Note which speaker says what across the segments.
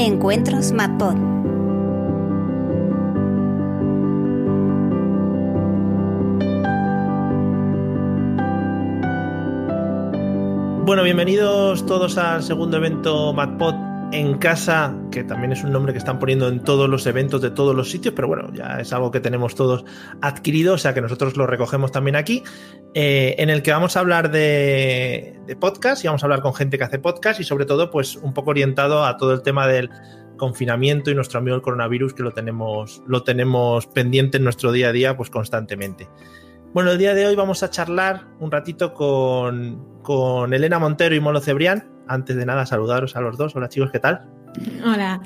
Speaker 1: Encuentros MatPod.
Speaker 2: Bueno, bienvenidos todos al segundo evento MatPod en casa, que también es un nombre que están poniendo en todos los eventos de todos los sitios, pero bueno, ya es algo que tenemos todos adquirido, o sea que nosotros lo recogemos también aquí, eh, en el que vamos a hablar de, podcast y vamos a hablar con gente que hace podcast y sobre todo pues un poco orientado a todo el tema del confinamiento y nuestro amigo el coronavirus que lo tenemos, lo tenemos pendiente en nuestro día a día pues constantemente. Bueno, el día de hoy vamos a charlar un ratito con, con Elena Montero y Molo Cebrián. Antes de nada, saludaros a los dos. Hola chicos, ¿qué tal?
Speaker 3: Hola.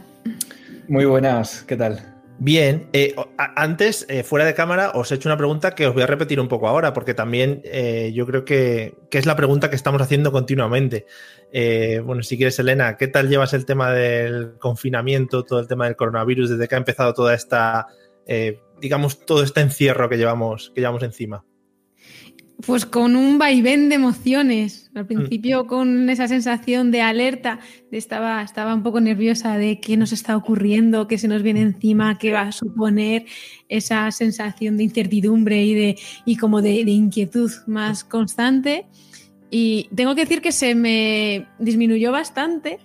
Speaker 4: Muy buenas, ¿qué tal?
Speaker 2: Bien, eh, antes, eh, fuera de cámara, os he hecho una pregunta que os voy a repetir un poco ahora, porque también eh, yo creo que, que, es la pregunta que estamos haciendo continuamente. Eh, bueno, si quieres, Elena, ¿qué tal llevas el tema del confinamiento, todo el tema del coronavirus, desde que ha empezado toda esta eh, digamos, todo este encierro que llevamos, que llevamos encima?
Speaker 3: Pues con un vaivén de emociones. Al principio mm. con esa sensación de alerta, de estaba, estaba un poco nerviosa de qué nos está ocurriendo, qué se nos viene encima, qué va a suponer esa sensación de incertidumbre y, de, y como de, de inquietud más constante. Y tengo que decir que se me disminuyó bastante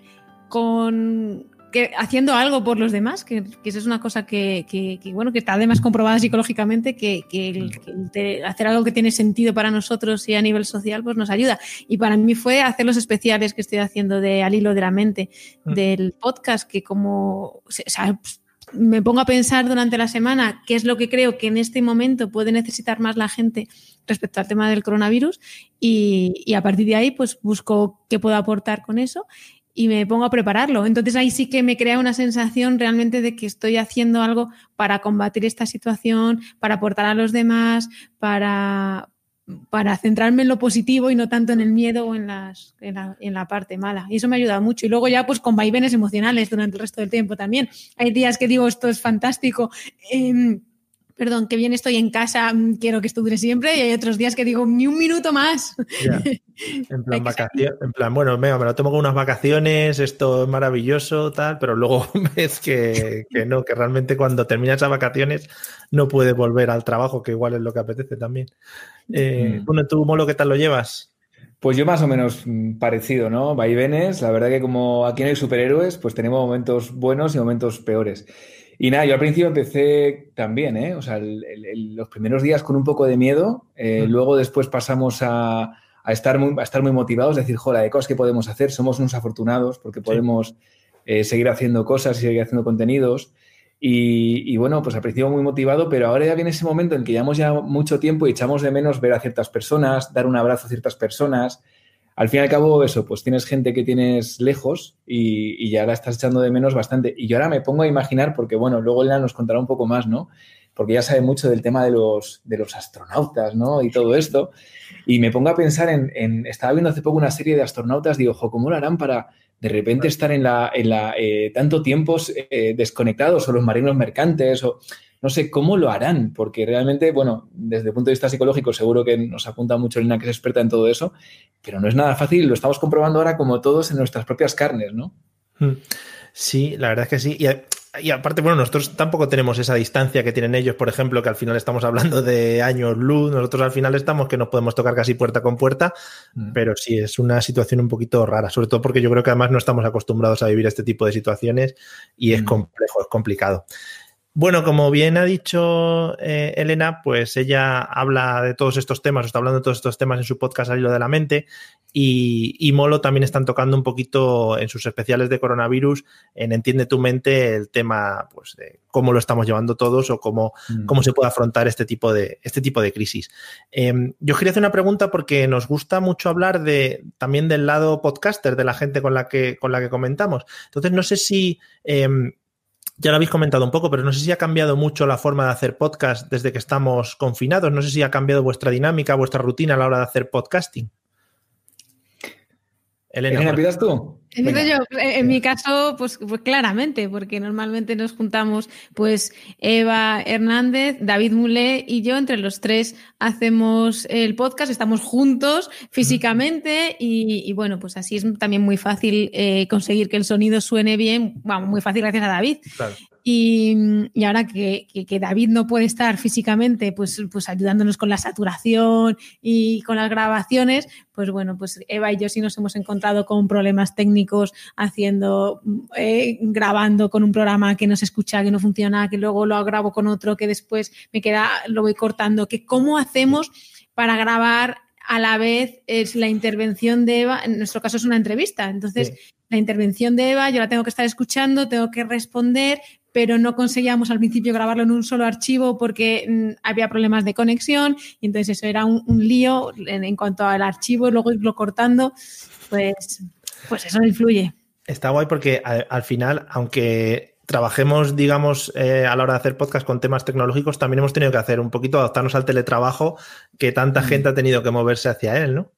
Speaker 3: con, que haciendo algo por los demás, que, que eso es una cosa que, que, que, bueno, que está además comprobada psicológicamente, que, el, el hacer algo que tiene sentido para nosotros y a nivel social, pues nos ayuda. Y para mí fue hacer los especiales que estoy haciendo de Al hilo de la mente, mm. del podcast, que como, o sea, me pongo a pensar durante la semana qué es lo que creo que en este momento puede necesitar más la gente respecto al tema del coronavirus y, y a partir de ahí pues busco qué puedo aportar con eso y me pongo a prepararlo. Entonces ahí sí que me crea una sensación realmente de que estoy haciendo algo para combatir esta situación, para aportar a los demás, para, para centrarme en lo positivo y no tanto en el miedo o en, las, en, la, en la parte mala. Y eso me ha ayudado mucho. Y luego ya pues con vaivenes emocionales durante el resto del tiempo también. Hay días que digo esto es fantástico. Eh, perdón, que bien estoy en casa, mm, quiero que esto dure siempre, y hay otros días que digo, ni un minuto más.
Speaker 2: Yeah. En plan, vacaciones, en plan, bueno, venga, me lo tomo con unas vacaciones, esto es maravilloso, tal, pero luego ves que, que, no, que realmente cuando terminas esas vacaciones no puedes volver al trabajo, que igual es lo que apetece también. Eh, mm. Bueno, tú, Molo, ¿qué tal lo llevas?
Speaker 4: Pues yo más o menos mm, parecido, ¿no? Vaivenes, la verdad que como aquí no hay superhéroes, pues tenemos momentos buenos y momentos peores. Y nada, yo al principio empecé también, ¿eh? O sea, el, el, los primeros días con un poco de miedo, eh, mm. luego después pasamos a, a, estar muy, a estar muy motivados, decir, joder, de cosas que podemos hacer, somos unos afortunados porque podemos sí. eh, seguir haciendo cosas y seguir haciendo contenidos. Y, y, bueno, pues al principio muy motivado, pero ahora ya viene ese momento en que llevamos ya mucho tiempo y echamos de menos ver a ciertas personas, dar un abrazo a ciertas personas, al fin y al cabo, eso, pues tienes gente que tienes lejos y, y, ya la estás echando de menos bastante. Y yo ahora me pongo a imaginar, porque bueno, luego Elena nos contará un poco más, ¿no? Porque ya sabe mucho del tema de los, de los astronautas, ¿no? Y todo esto. Y me pongo a pensar en, en estaba viendo hace poco una serie de astronautas, digo, ojo, ¿cómo lo harán para de repente estar en la, en la eh, tanto tiempos eh, desconectados o los marinos mercantes o no sé cómo lo harán, porque realmente, bueno, desde el punto de vista psicológico seguro que nos apunta mucho Lina, que es experta en todo eso, pero no es nada fácil, lo estamos comprobando ahora como todos en nuestras propias carnes, ¿no?
Speaker 2: Hmm. Sí, la verdad es que sí. Y, y, aparte, bueno, nosotros tampoco tenemos esa distancia que tienen ellos, por ejemplo, que al final estamos hablando de años luz, nosotros al final estamos que nos podemos tocar casi puerta con puerta, mm. pero sí, es una situación un poquito rara, sobre todo porque yo creo que además no estamos acostumbrados a vivir este tipo de situaciones y es mm. complejo, es complicado. Bueno, como bien ha dicho eh, Elena, pues ella habla de todos estos temas, está hablando de todos estos temas en su podcast Al hilo de la mente y, y, Molo también están tocando un poquito en sus especiales de coronavirus, en Entiende tu mente, el tema pues, de cómo lo estamos llevando todos o cómo, mm. cómo se puede afrontar este tipo de, este tipo de crisis. Eh, yo quería hacer una pregunta porque nos gusta mucho hablar de, también del lado podcaster, de la gente con la que, con la que comentamos. Entonces, no sé si... Eh, ya lo habéis comentado un poco, pero no sé si ha cambiado mucho la forma de hacer podcast desde que estamos confinados. No sé si ha cambiado vuestra dinámica, vuestra rutina a la hora de hacer podcasting.
Speaker 4: Elena, ¿empiezas tú?
Speaker 3: Empiezo yo. En mi caso, pues, pues, claramente, porque normalmente nos juntamos, pues Eva Hernández, David Mulé y yo, entre los tres hacemos el podcast, estamos juntos físicamente y, bueno, pues así es también muy fácil eh, conseguir que el sonido suene bien, vamos, muy fácil gracias a David. Claro. Y, ahora que, David no puede estar físicamente, pues, pues ayudándonos con la saturación y con las grabaciones, pues bueno, pues Eva y yo sí nos hemos encontrado con problemas técnicos haciendo, eh, grabando con un programa que no se escucha, que no funciona, que luego lo grabo con otro, que después me queda, lo voy cortando, que cómo hacemos para grabar a la vez es la intervención de Eva, en nuestro caso es una entrevista, entonces la intervención de Eva yo la tengo que estar escuchando, tengo que responder, pero no conseguíamos al principio grabarlo en un solo archivo porque mm, había problemas de conexión y entonces eso era un, lío en, cuanto al archivo y luego irlo cortando, pues, pues eso influye.
Speaker 2: Está guay porque al, final, aunque trabajemos, digamos, eh, a la hora de hacer podcast con temas tecnológicos, también hemos tenido que hacer un poquito adaptarnos al teletrabajo que tanta mm. gente ha tenido que moverse hacia él, ¿no?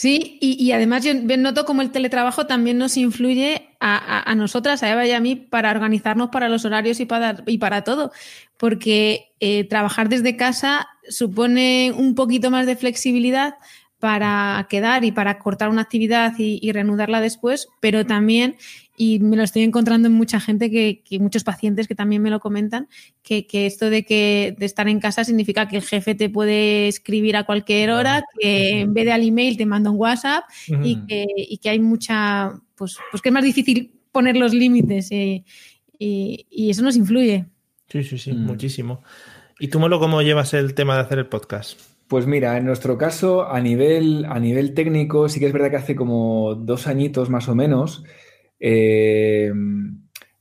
Speaker 3: Sí, y, además yo noto como el teletrabajo también nos influye a, nosotras, a Eva y a mí, para organizarnos para los horarios y para, y para todo, porque eh, trabajar desde casa supone un poquito más de flexibilidad para quedar y para cortar una actividad y, reanudarla después, pero también, y me lo estoy encontrando en mucha gente, que, muchos pacientes que también me lo comentan, que, esto de que de estar en casa significa que el jefe te puede escribir a cualquier hora, que en vez de al email te manda un WhatsApp y, que, hay mucha, pues, pues que es más difícil poner los límites y, eso nos influye.
Speaker 2: Sí, sí, sí, mm. muchísimo. ¿Y tú, Molo, cómo llevas el tema de hacer el podcast?
Speaker 4: Pues mira, en nuestro caso, a nivel, a nivel técnico, sí que es verdad que hace como dos añitos más o menos, eh,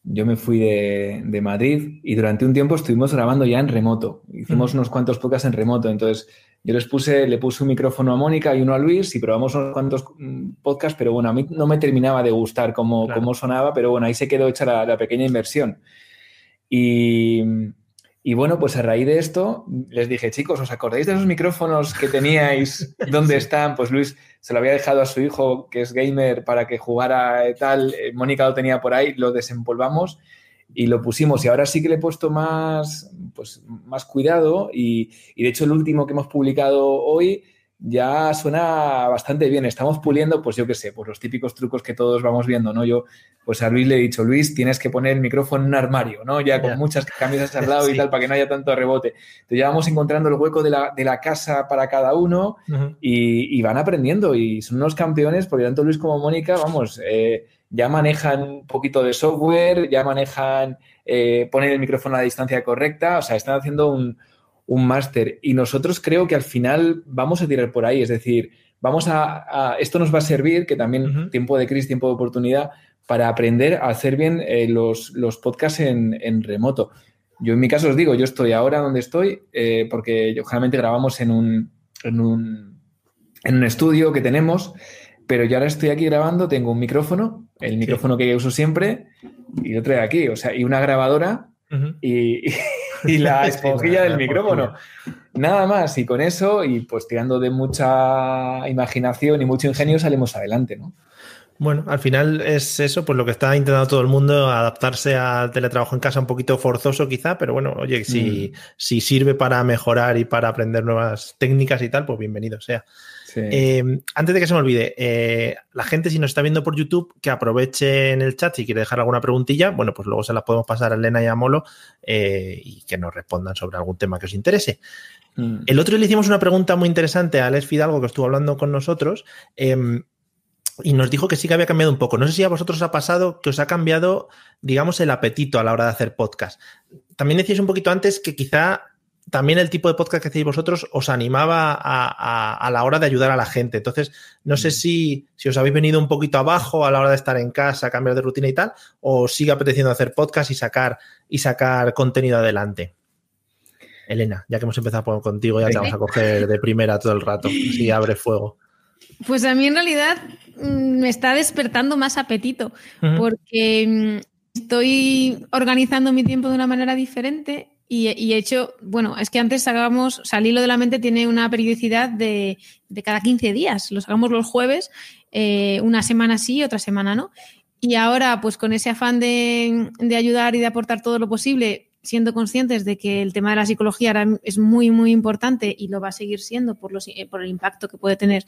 Speaker 4: yo me fui de, Madrid y durante un tiempo estuvimos grabando ya en remoto. Hicimos unos cuantos podcasts en remoto. Entonces, yo les puse, le puse un micrófono a Mónica y uno a Luis y probamos unos cuantos mm, podcasts, pero bueno, a mí no me terminaba de gustar cómo, sonaba, pero bueno, ahí se quedó hecha la pequeña inversión. Y, y bueno, pues a raíz de esto les dije, chicos, ¿os acordáis de esos micrófonos que teníais? ¿Dónde están? Pues Luis se lo había dejado a su hijo, que es gamer, para que jugara tal. Eh, Mónica lo tenía por ahí, lo desempolvamos y lo pusimos. Y ahora sí que le he puesto más, pues, más cuidado. Y, y de hecho, el último que hemos publicado hoy ya suena bastante bien. Estamos puliendo, pues yo qué sé, pues los típicos trucos que todos vamos viendo, ¿no? Yo, pues a Luis le he dicho, Luis, tienes que poner el micrófono en un armario, ¿no? Ya con muchas camisas al lado y tal, para que no haya tanto rebote. Entonces ya vamos encontrando el hueco de la, casa para cada uno y, van aprendiendo y son unos campeones, porque tanto Luis como Mónica, vamos, eh, ya manejan un poquito de software, ya manejan eh, poner el micrófono a la distancia correcta, o sea, están haciendo un un máster. Y nosotros creo que al final vamos a tirar por ahí, es decir, vamos a, esto nos va a servir, que también tiempo de crisis, tiempo de oportunidad, para aprender a hacer bien eh, los, podcasts en, remoto. Yo en mi caso os digo, yo estoy ahora donde estoy, eh, porque yo, generalmente grabamos en un, en un, en un estudio que tenemos, pero yo ahora estoy aquí grabando, tengo un micrófono, el micrófono que uso siempre, y lo traigo aquí, o sea, y una grabadora, y y la esponjilla del micrófono. Nada más, y con eso, y pues tirando de mucha imaginación y mucho ingenio, salimos adelante, ¿no?
Speaker 2: Bueno, al final es eso, pues lo que está intentando todo el mundo, adaptarse al teletrabajo en casa un poquito forzoso quizá, pero bueno, oye, si, mm. si sirve para mejorar y para aprender nuevas técnicas y tal, pues bienvenido sea. Eh, antes de que se me olvide, eh, la gente si nos está viendo por YouTube, que aproveche en el chat si quiere dejar alguna preguntilla, bueno, pues luego se las podemos pasar a Elena y a Molo eh, y que nos respondan sobre algún tema que os interese. Mm. El otro día le hicimos una pregunta muy interesante a Alex Fidalgo, que estuvo hablando con nosotros, em, y nos dijo que sí que había cambiado un poco. No sé si a vosotros os ha pasado que os ha cambiado, digamos, el apetito a la hora de hacer podcast. También decíais un poquito antes que quizá también el tipo de podcast que hacéis vosotros os animaba a, la hora de ayudar a la gente. Entonces, no sé mm. si, si, os habéis venido un poquito abajo a la hora de estar en casa, cambiar de rutina y tal, o sigue apeteciendo hacer podcast y sacar, y sacar contenido adelante. Elena, ya que hemos empezado contigo, ya te vamos a coger de primera todo el rato, si abre fuego.
Speaker 3: Pues a mí en realidad mm, me está despertando más apetito, porque mm, estoy organizando mi tiempo de una manera diferente y, he hecho, bueno, es que antes sacábamos, salirlo de la mente tiene una periodicidad de, de cada 15 días. Lo sacamos los jueves, eh, una semana sí, otra semana no. Y ahora, pues con ese afán de, de ayudar y de aportar todo lo posible, siendo conscientes de que el tema de la psicología es muy, muy importante y lo va a seguir siendo por, los, eh, por el impacto que puede tener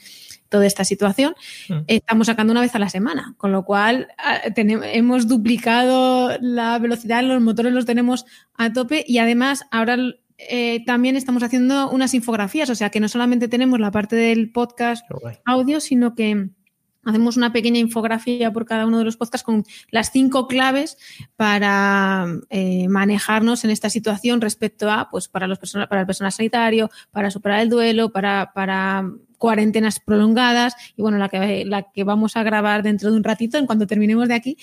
Speaker 3: toda esta situación, mm. estamos sacando una vez a la semana, con lo cual ah, tenemos, hemos duplicado la velocidad, los motores los tenemos a tope y además ahora eh, también estamos haciendo unas infografías, o sea que no solamente tenemos la parte del podcast audio, sino que Hacemos una pequeña infografía por cada uno de los podcasts con las cinco claves para eh, manejarnos en esta situación respecto a, pues, para los personas, para el personal sanitario, para superar el duelo, para, para cuarentenas prolongadas y bueno, la que, la que vamos a grabar dentro de un ratito, en cuanto terminemos de aquí,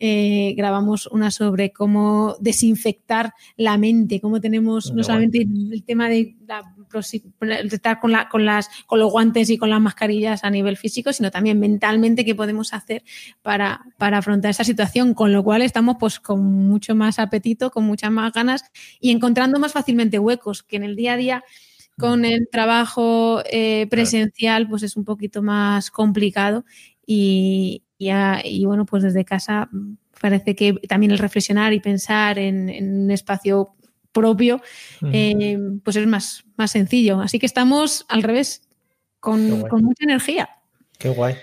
Speaker 3: eh, grabamos una sobre cómo desinfectar la mente, cómo tenemos no solamente el tema de, estar con, la, con, las, con los guantes y con las mascarillas a nivel físico, sino también mentalmente qué podemos hacer para, para afrontar esa situación, con lo cual estamos pues con mucho más apetito, con muchas más ganas y encontrando más fácilmente huecos que en el día a día con el trabajo eh, presencial pues es un poquito más complicado y, y, bueno, pues desde casa parece que también el reflexionar y pensar en, un espacio propio, eh, pues es más, más sencillo. Así que estamos al revés, con, mucha energía.
Speaker 2: Qué guay.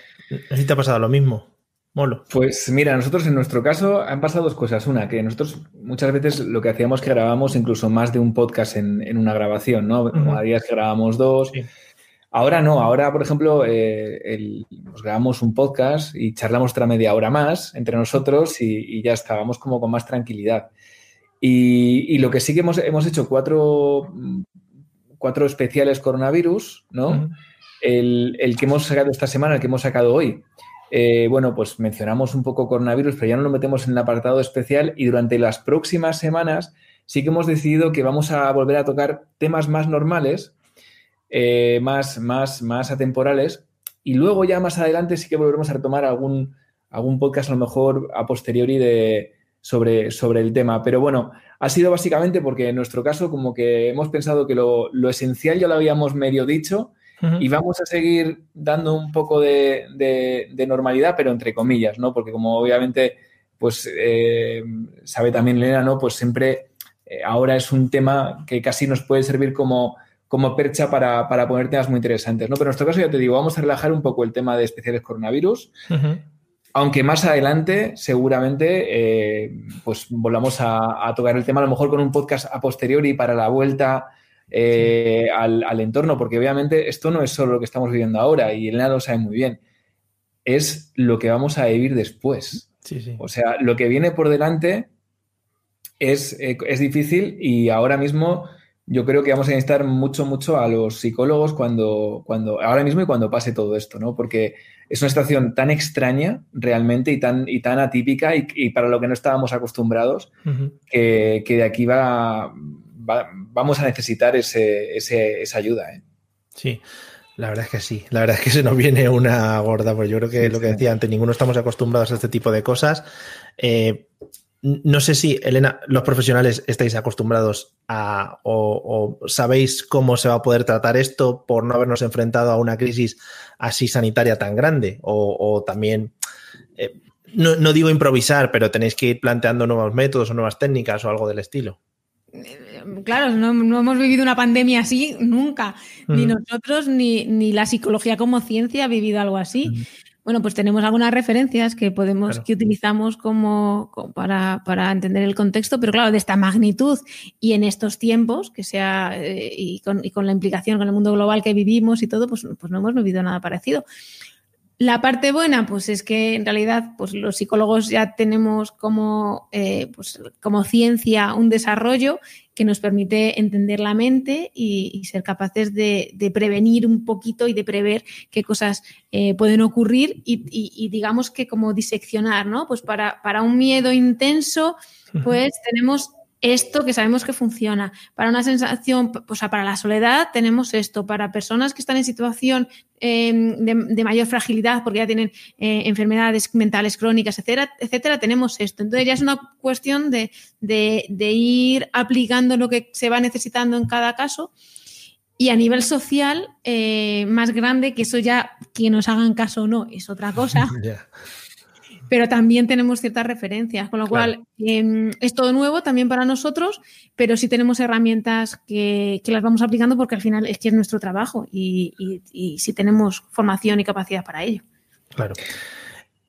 Speaker 2: ¿Así te ha pasado lo mismo? Molo.
Speaker 4: Pues mira, nosotros en nuestro caso han pasado dos cosas. Una, que nosotros muchas veces lo que hacíamos que grabamos incluso más de un podcast en, una grabación, ¿no? A días que grabamos dos. Ahora no, ahora, por ejemplo, eh, nos grabamos un podcast y charlamos otra media hora más entre nosotros y, ya estábamos como con más tranquilidad. Y, lo que sí que hemos, hemos hecho cuatro, cuatro especiales coronavirus, ¿no? el, que hemos sacado esta semana, el que hemos sacado hoy. Eh, bueno, pues mencionamos un poco coronavirus, pero ya no lo metemos en el apartado especial y durante las próximas semanas sí que hemos decidido que vamos a volver a tocar temas más normales eh, más, más, más atemporales. Y luego ya más adelante sí que volveremos a retomar algún, algún podcast a lo mejor a posteriori de, sobre, sobre el tema. Pero bueno, ha sido básicamente porque en nuestro caso como que hemos pensado que lo, esencial ya lo habíamos medio dicho y vamos a seguir dando un poco de, normalidad, pero entre comillas, ¿no? Porque como obviamente, pues eh, sabe también Elena, ¿no? Pues siempre eh, ahora es un tema que casi nos puede servir como como percha para, para, poner temas muy interesantes. ¿no? Pero en nuestro caso, ya te digo, vamos a relajar un poco el tema de especiales coronavirus. Aunque más adelante, seguramente, eh, pues volvamos a, tocar el tema, a lo mejor con un podcast a posteriori para la vuelta eh, al, entorno, porque obviamente esto no es solo lo que estamos viviendo ahora, y Elena lo sabe muy bien, es lo que vamos a vivir después. O sea, lo que viene por delante es, eh, es difícil y ahora mismo yo creo que vamos a necesitar mucho, mucho a los psicólogos cuando, cuando, ahora mismo y cuando pase todo esto, ¿no? Porque es una situación tan extraña realmente y tan, y tan atípica y, para lo que no estábamos acostumbrados que, de aquí va, vamos a necesitar ese, esa ayuda. ¿eh?
Speaker 2: Sí. La verdad es que sí, la verdad es que se nos viene una gorda, pues yo creo que lo que decía antes, ninguno estamos acostumbrados a este tipo de cosas. Eh, no sé si, Elena, los profesionales estáis acostumbrados a o, sabéis cómo se va a poder tratar esto por no habernos enfrentado a una crisis así sanitaria tan grande o, también, eh, no, digo improvisar, pero tenéis que ir planteando nuevos métodos o nuevas técnicas o algo del estilo.
Speaker 3: Claro, no, hemos vivido una pandemia así nunca, ni nosotros ni, ni, la psicología como ciencia ha vivido algo así. Bueno, pues tenemos algunas referencias que podemos, que utilizamos como, para, para, entender el contexto, pero claro, de esta magnitud y en estos tiempos, que sea, eh, y, con, y, con, la implicación con el mundo global que vivimos y todo, pues, pues no hemos vivido nada parecido. La parte buena, pues es que en realidad pues los psicólogos ya tenemos como, eh, pues, como ciencia un desarrollo que nos permite entender la mente y, ser capaces de, prevenir un poquito y de prever qué cosas eh, pueden ocurrir y, digamos que como diseccionar, ¿no? Pues para, para un miedo intenso, pues tenemos esto que sabemos que funciona. Para una sensación, o sea, para la soledad tenemos esto. Para personas que están en situación em, de, mayor fragilidad porque ya tienen eh, enfermedades mentales crónicas, etcétera, etcétera, tenemos esto. Entonces ya es una cuestión de, ir aplicando lo que se va necesitando en cada caso. Y a nivel social, eh, más grande, que eso ya, que nos hagan caso o no, es otra cosa. pero también tenemos ciertas referencias, con lo cual em, es todo nuevo también para nosotros, pero sí tenemos herramientas que, las vamos aplicando porque al final es que es nuestro trabajo y, y, y sí tenemos formación y capacidad para ello.
Speaker 2: Claro.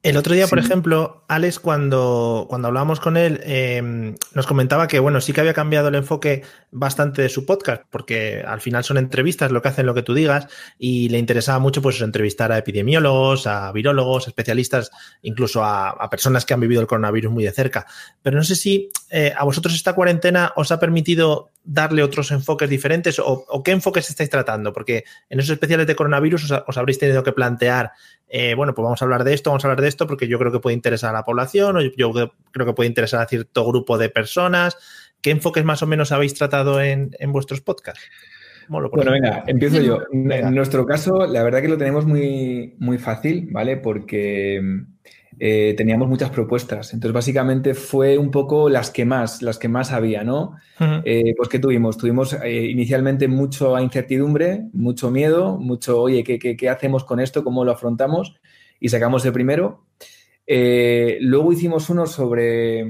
Speaker 2: El otro día, por ejemplo, Alex, cuando, cuando hablábamos con él, em, nos comentaba que, bueno, sí que había cambiado el enfoque bastante de su podcast, porque al final son entrevistas, lo que hacen lo que tú digas, y le interesaba mucho, pues, entrevistar a epidemiólogos, a virólogos, especialistas, incluso a, personas que han vivido el coronavirus muy de cerca. Pero no sé si eh, a vosotros esta cuarentena os ha permitido darle otros enfoques diferentes o, qué enfoques estáis tratando, porque en esos especiales de coronavirus os habréis tenido que plantear eh, bueno, pues vamos a hablar de esto, vamos a hablar de esto, porque yo creo que puede interesar a la población, o yo creo que puede interesar a cierto grupo de personas. ¿Qué enfoques más o menos habéis tratado en, vuestros podcasts?
Speaker 4: Bueno, venga, empiezo yo. En nuestro caso, la verdad que lo tenemos muy, muy fácil, ¿vale? Porque eh, teníamos muchas propuestas. Entonces, básicamente fue un poco las que más, las que más había, ¿no? Eh, pues, ¿qué tuvimos? Tuvimos eh, inicialmente mucha incertidumbre, mucho miedo, mucho, oye, ¿qué, ¿qué, hacemos con esto? ¿Cómo lo afrontamos? Y sacamos el primero. luego hicimos uno sobre,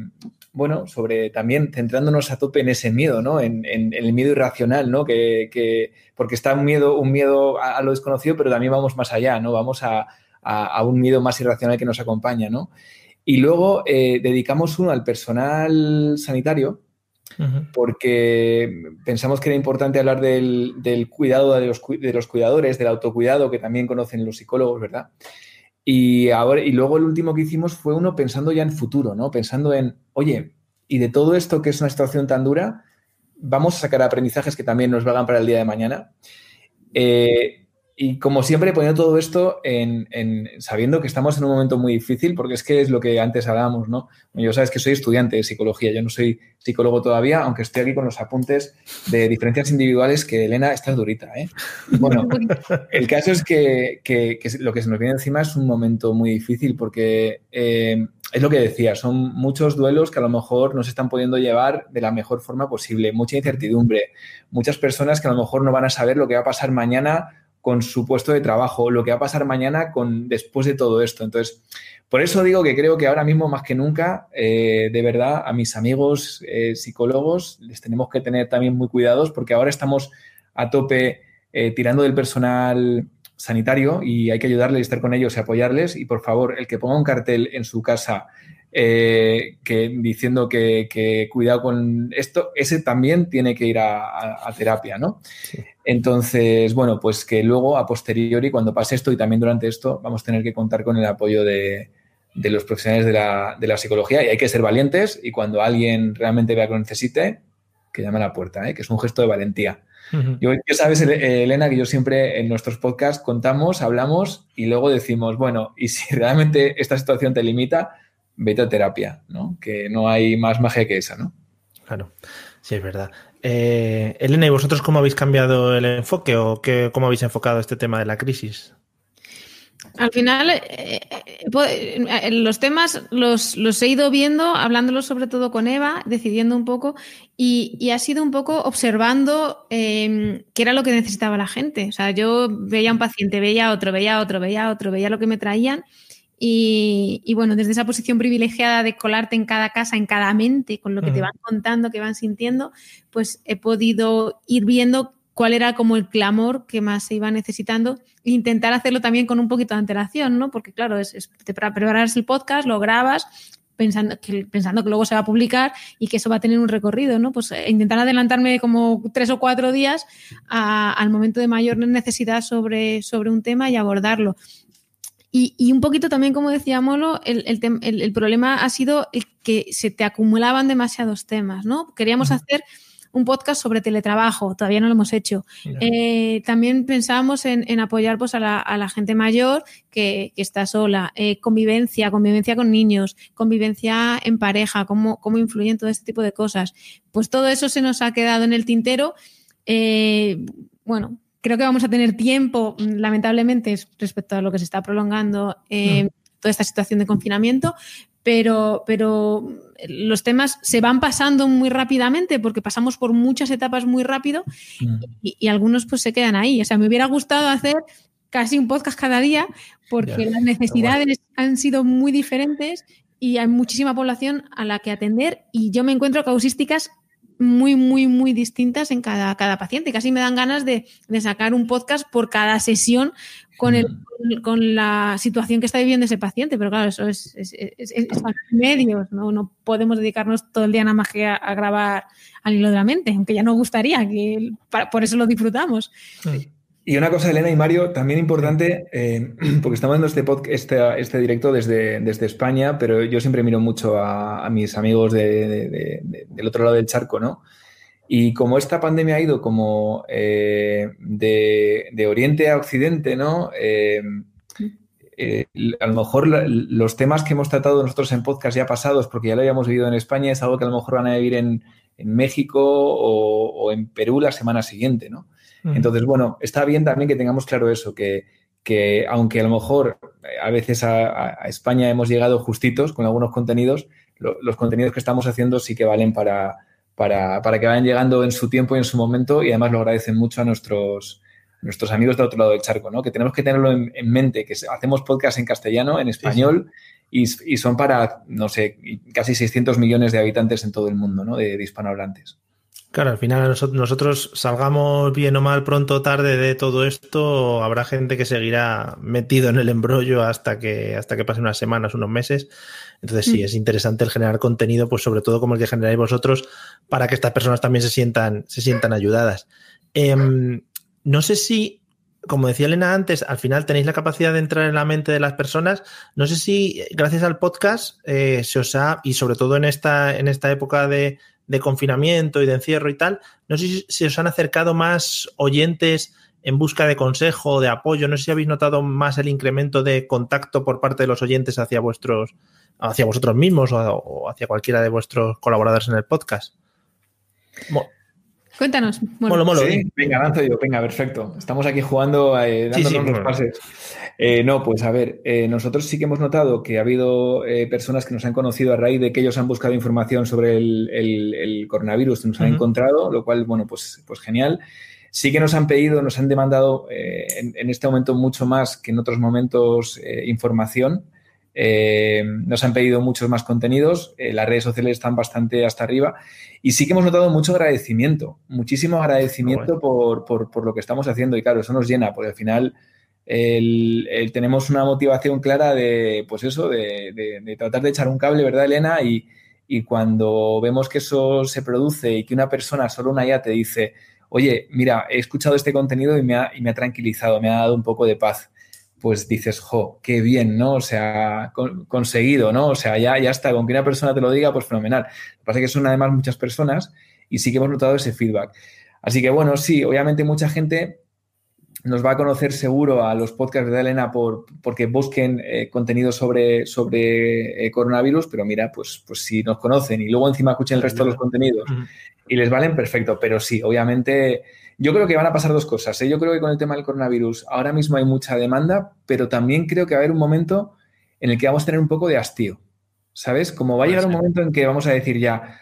Speaker 4: bueno, sobre también centrándonos a tope en ese miedo, ¿no? En, el miedo irracional, ¿no? Que, porque está un miedo, un miedo a, lo desconocido, pero también vamos más allá, ¿no? Vamos a, a, un miedo más irracional que nos acompaña, ¿no? Y luego eh, dedicamos uno al personal sanitario, porque pensamos que era importante hablar del, cuidado de los, de los, cuidadores, del autocuidado, que también conocen los psicólogos, ¿verdad? Y, ahora, y luego el último que hicimos fue uno pensando ya en futuro, ¿no? Pensando en, oye, y de todo esto que es una situación tan dura, vamos a sacar aprendizajes que también nos valgan para el día de mañana. Eh, y como siempre, poniendo todo esto en, sabiendo que estamos en un momento muy difícil, porque es que es lo que antes hablábamos, ¿no? Yo sabes que soy estudiante de psicología, yo no soy psicólogo todavía, aunque estoy aquí con los apuntes de diferencias individuales que Elena está durita, ¿eh? Bueno, el caso es que, lo que se nos viene encima es un momento muy difícil porque eh, es lo que decía, son muchos duelos que a lo mejor no se están pudiendo llevar de la mejor forma posible, mucha incertidumbre, muchas personas que a lo mejor no van a saber lo que va a pasar mañana con su puesto de trabajo, lo que va a pasar mañana con después de todo esto. Entonces, por eso digo que creo que ahora mismo más que nunca, eh, de verdad, a mis amigos eh, psicólogos les tenemos que tener también muy cuidados porque ahora estamos a tope eh, tirando del personal sanitario y hay que ayudarles, estar con ellos y apoyarles. Y por favor, el que ponga un cartel en su casa que, diciendo que, cuidado con esto, ese también tiene que ir a, terapia, ¿no? Entonces, bueno, pues que luego a posteriori, cuando pase esto y también durante esto, vamos a tener que contar con el apoyo de, los profesionales de la, psicología y hay que ser valientes y cuando alguien realmente vea que lo necesite, que llame a la puerta, ¿eh? que es un gesto de valentía. yo, sabes, Elena, que yo siempre en nuestros podcasts contamos, hablamos y luego decimos, bueno, y si realmente esta situación te limita, vete a terapia, ¿no? Que no hay más magia que esa, ¿no?
Speaker 2: Claro, sí, es verdad. Eh, Elena, ¿y vosotros cómo habéis cambiado el enfoque o qué, cómo habéis enfocado este tema de la crisis?
Speaker 3: Al final, eh, eh, los temas los, he ido viendo, hablándolos sobre todo con Eva, decidiendo un poco, y, ha sido un poco observando em, qué era lo que necesitaba la gente. O sea, yo veía un paciente, veía otro, veía otro, veía otro, veía lo que me traían, y, bueno, desde esa posición privilegiada de colarte en cada casa, en cada mente, con lo que te van contando, que van sintiendo, pues he podido ir viendo cuál era como el clamor que más se iba necesitando e intentar hacerlo también con un poquito de antelación, ¿no? Porque claro, es, es te preparas el podcast, lo grabas, pensando que, pensando que luego se va a publicar y que eso va a tener un recorrido, ¿no? Pues eh, intentar adelantarme como tres o cuatro días al momento de mayor necesidad sobre, sobre un tema y abordarlo. Y, un poquito también, como decía Molo, el, problema ha sido que se te acumulaban demasiados temas, ¿no? Queríamos hacer un podcast sobre teletrabajo, todavía no lo hemos hecho. Eh, también pensamos en, apoyar pues, a, la, gente mayor que, está sola, eh, convivencia, convivencia con niños, convivencia en pareja, cómo, cómo influyen todo este tipo de cosas. Pues todo eso se nos ha quedado en el tintero. Eh, bueno, creo que vamos a tener tiempo, lamentablemente, respecto a lo que se está prolongando mm. toda esta situación de confinamiento, pero, pero los temas se van pasando muy rápidamente porque pasamos por muchas etapas muy rápido mm. y, algunos pues se quedan ahí. O sea, me hubiera gustado hacer casi un podcast cada día porque las necesidades han sido muy diferentes y hay muchísima población a la que atender y yo me encuentro causísticas muy, muy, muy distintas en cada, cada paciente. Casi me dan ganas de, de sacar un podcast por cada sesión con, el, con la situación que está viviendo ese paciente, pero claro, eso es, es, medios, ¿no? no podemos dedicarnos todo el día nada más que a, grabar al hilo de la mente, aunque ya nos gustaría, que por eso lo disfrutamos.
Speaker 4: Y una cosa, Elena y Mario, también importante, eh, porque estamos viendo este, podcast, este, este, directo desde, desde España, pero yo siempre miro mucho a, mis amigos del otro lado del charco, ¿no? Y como esta pandemia ha ido como eh, de, Oriente a Occidente, ¿no? Eh, a lo mejor los temas que hemos tratado nosotros en podcast ya pasados, porque ya lo habíamos vivido en España, es algo que a lo mejor van a vivir en, México o, en Perú la semana siguiente, ¿no? Entonces, bueno, está bien también que tengamos claro eso, que, aunque a lo mejor eh, a veces a, España hemos llegado justitos con algunos contenidos, los contenidos que estamos haciendo sí que valen para, para, que vayan llegando en su tiempo y en su momento y además lo agradecen mucho a nuestros, nuestros amigos del otro lado del charco, ¿no? Que tenemos que tenerlo en, mente, que hacemos podcast en castellano, en español Y, son para, no sé, casi 600 millones de habitantes en todo el mundo, ¿no? De, de hispanohablantes.
Speaker 2: Claro, al final nosotros, salgamos bien o mal pronto o tarde de todo esto, habrá gente que seguirá metido en el embrollo hasta que, hasta que pasen unas semanas, unos meses. Entonces sí, mm. es interesante el generar contenido, pues sobre todo como el que generáis vosotros, para que estas personas también se sientan, se sientan ayudadas. Em, no sé si, como decía Elena antes, al final tenéis la capacidad de entrar en la mente de las personas. No sé si gracias al podcast eh, se os ha, y sobre todo en esta, en esta época de de confinamiento y de encierro y tal, no sé si, os han acercado más oyentes en busca de consejo, de apoyo. No sé si habéis notado más el incremento de contacto por parte de los oyentes hacia vuestros, hacia vosotros mismos o, hacia cualquiera de vuestros colaboradores en el podcast.
Speaker 3: Cuéntanos.
Speaker 4: Molo, molo. venga, lanzo yo. Venga, perfecto. Estamos aquí jugando, eh, dándonos los pases. Eh, no, pues a ver, eh, nosotros sí que hemos notado que ha habido eh, personas que nos han conocido a raíz de que ellos han buscado información sobre el, coronavirus, nos han encontrado, lo cual, bueno, pues, pues genial. Sí que nos han pedido, nos han demandado en, en, este momento mucho más que en otros momentos información. Eh, nos han pedido muchos más contenidos, eh, las redes sociales están bastante hasta arriba y sí que hemos notado mucho agradecimiento, muchísimo agradecimiento por, lo que estamos haciendo y claro, eso nos llena porque al final tenemos una motivación clara de, pues eso, de, tratar de echar un cable, ¿verdad, Elena? Y, cuando vemos que eso se produce y que una persona, solo una ya te dice, oye, mira, he escuchado este contenido y me ha, y me ha tranquilizado, me ha dado un poco de paz pues dices, jo, qué bien, ¿no? O sea, conseguido, ¿no? O sea, ya, ya está, con que una persona te lo diga, pues fenomenal. Lo que pasa es que son además muchas personas y sí que hemos notado ese feedback. Así que bueno, sí, obviamente mucha gente nos va a conocer seguro a los podcasts de Elena por, porque busquen eh, contenido sobre, sobre eh, coronavirus, pero mira, pues, pues si nos conocen y luego encima escuchen el resto de los contenidos y les valen, perfecto. Pero sí, obviamente yo creo que van a pasar dos cosas. ¿eh? Yo creo que con el tema del coronavirus ahora mismo hay mucha demanda, pero también creo que va a haber un momento en el que vamos a tener un poco de hastío. ¿Sabes? Como va a llegar un momento en que vamos a decir ya,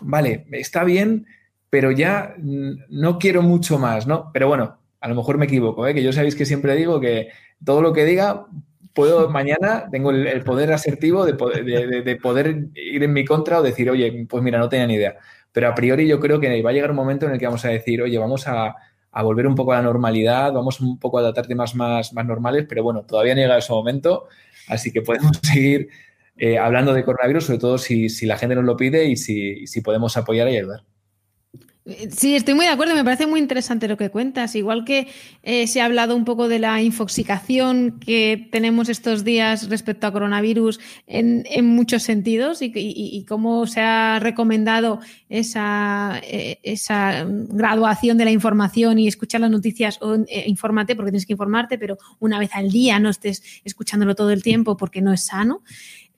Speaker 4: vale, está bien, pero ya no quiero mucho más, ¿no? Pero bueno, a lo mejor me equivoco, ¿eh? que yo sabéis que siempre digo que todo lo que diga, puedo mañana, tengo el, poder asertivo de de poder ir en mi contra o decir, oye, pues mira, no tenía ni idea. Pero a priori yo creo que va a llegar un momento en el que vamos a decir, oye, vamos a, volver un poco a la normalidad, vamos un poco a tratar temas más, más normales, pero bueno, todavía no llega ese momento, así que podemos seguir eh, hablando de coronavirus, sobre todo si, la gente nos lo pide y si, podemos apoyar y ayudar.
Speaker 3: Sí, estoy muy de acuerdo, me parece muy interesante lo que cuentas. Igual que eh, se ha hablado un poco de la infoxicación que tenemos estos días respecto a coronavirus en, muchos sentidos y, cómo se ha recomendado esa, eh, esa, graduación de la información y escuchar las noticias o eh, infórmate porque tienes que informarte, pero una vez al día no estés escuchándolo todo el tiempo porque no es sano.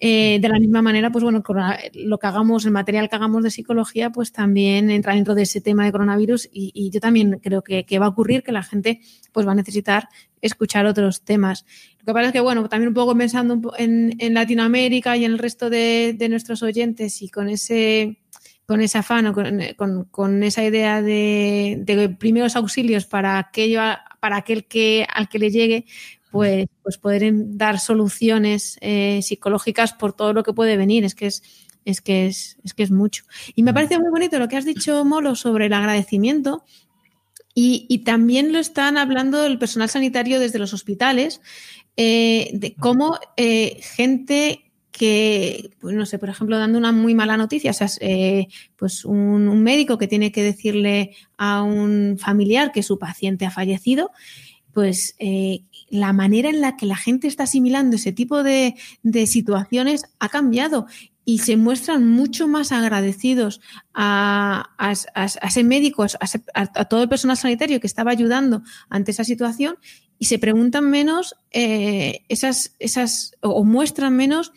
Speaker 3: Eh, de la misma manera, pues bueno, lo que hagamos, el material que hagamos de psicología, pues también entra dentro de ese tema de coronavirus y, yo también creo que, va a ocurrir que la gente pues va a necesitar escuchar otros temas. Lo que pasa es que, bueno, también un poco pensando en, Latinoamérica y en el resto de, nuestros oyentes y con ese con ese afán o con, esa idea de, primeros auxilios para aquello, para aquel que al que le llegue, pues, pues poder dar soluciones eh, psicológicas por todo lo que puede venir. Es que es, es que es, que es mucho. Y me parece muy bonito lo que has dicho, Molo, sobre el agradecimiento. Y, también lo están hablando el personal sanitario desde los hospitales, eh, de cómo eh, gente que, pues no sé, por ejemplo, dando una muy mala noticia, o sea, pues un, un, médico que tiene que decirle a un familiar que su paciente ha fallecido, pues eh, la manera en la que la gente está asimilando ese tipo de, situaciones ha cambiado y se muestran mucho más agradecidos a, ese médico, a, todo el personal sanitario que estaba ayudando ante esa situación y se preguntan menos eh, esas, esas, o muestran menos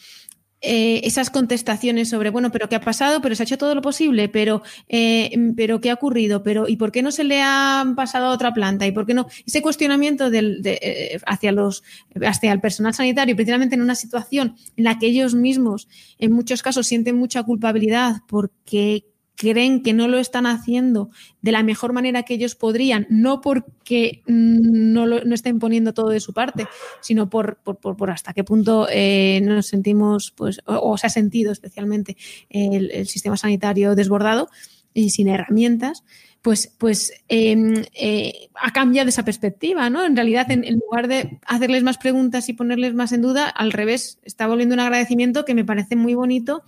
Speaker 3: eh, esas contestaciones sobre, bueno, pero ¿qué ha pasado? Pero se ha hecho todo lo posible, pero, eh, pero ¿qué ha ocurrido? Pero, ¿Y por qué no se le ha pasado a otra planta? ¿Y por qué no? Ese cuestionamiento del, eh, hacia, los, hacia el personal sanitario, precisamente en una situación en la que ellos mismos, en muchos casos, sienten mucha culpabilidad porque creen que no lo están haciendo de la mejor manera que ellos podrían, no porque no, no estén poniendo todo de su parte, sino por, hasta qué punto eh, nos sentimos, pues, o, se ha sentido especialmente el, sistema sanitario desbordado y sin herramientas, pues, pues em, eh, ha cambiado esa perspectiva, ¿no? En realidad, en, lugar de hacerles más preguntas y ponerles más en duda, al revés, está volviendo un agradecimiento que me parece muy bonito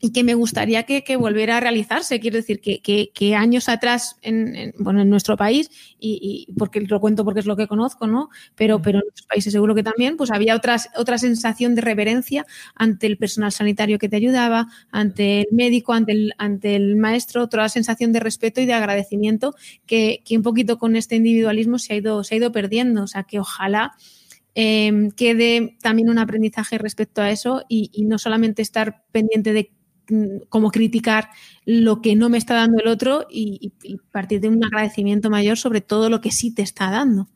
Speaker 3: y que me gustaría que, volviera a realizarse. Quiero decir, que, que, años atrás en, bueno, en nuestro país, y, porque lo cuento porque es lo que conozco, ¿no? Pero, pero en otros países seguro que también, pues había otras, otra sensación de reverencia ante el personal sanitario que te ayudaba, ante el médico, ante el, ante el maestro, otra sensación de respeto y de agradecimiento que, un poquito con este individualismo se ha ido, se ha ido perdiendo. O sea, que ojalá. Eh, quede también un aprendizaje respecto a eso y, y no solamente estar pendiente de como criticar lo que no me está dando el otro y, partir de un agradecimiento mayor sobre todo lo que sí te está dando.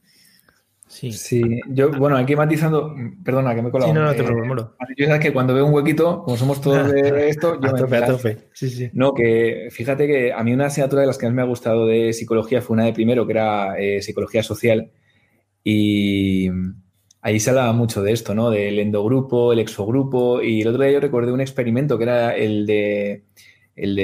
Speaker 4: Sí. sí, yo, bueno, aquí matizando, perdona que me he colado.
Speaker 2: Sí, no, no te preocupes,
Speaker 4: Yo sabes que cuando veo un huequito, como somos todos de esto, yo
Speaker 2: a tope, a tope. Sí, sí.
Speaker 4: No, que fíjate que a mí una asignatura de las que más me ha gustado de psicología fue una de primero, que era eh, psicología social. Y, ahí se hablaba mucho de esto, ¿no? Del endogrupo, el exogrupo, y el otro día yo recordé un experimento que era el de,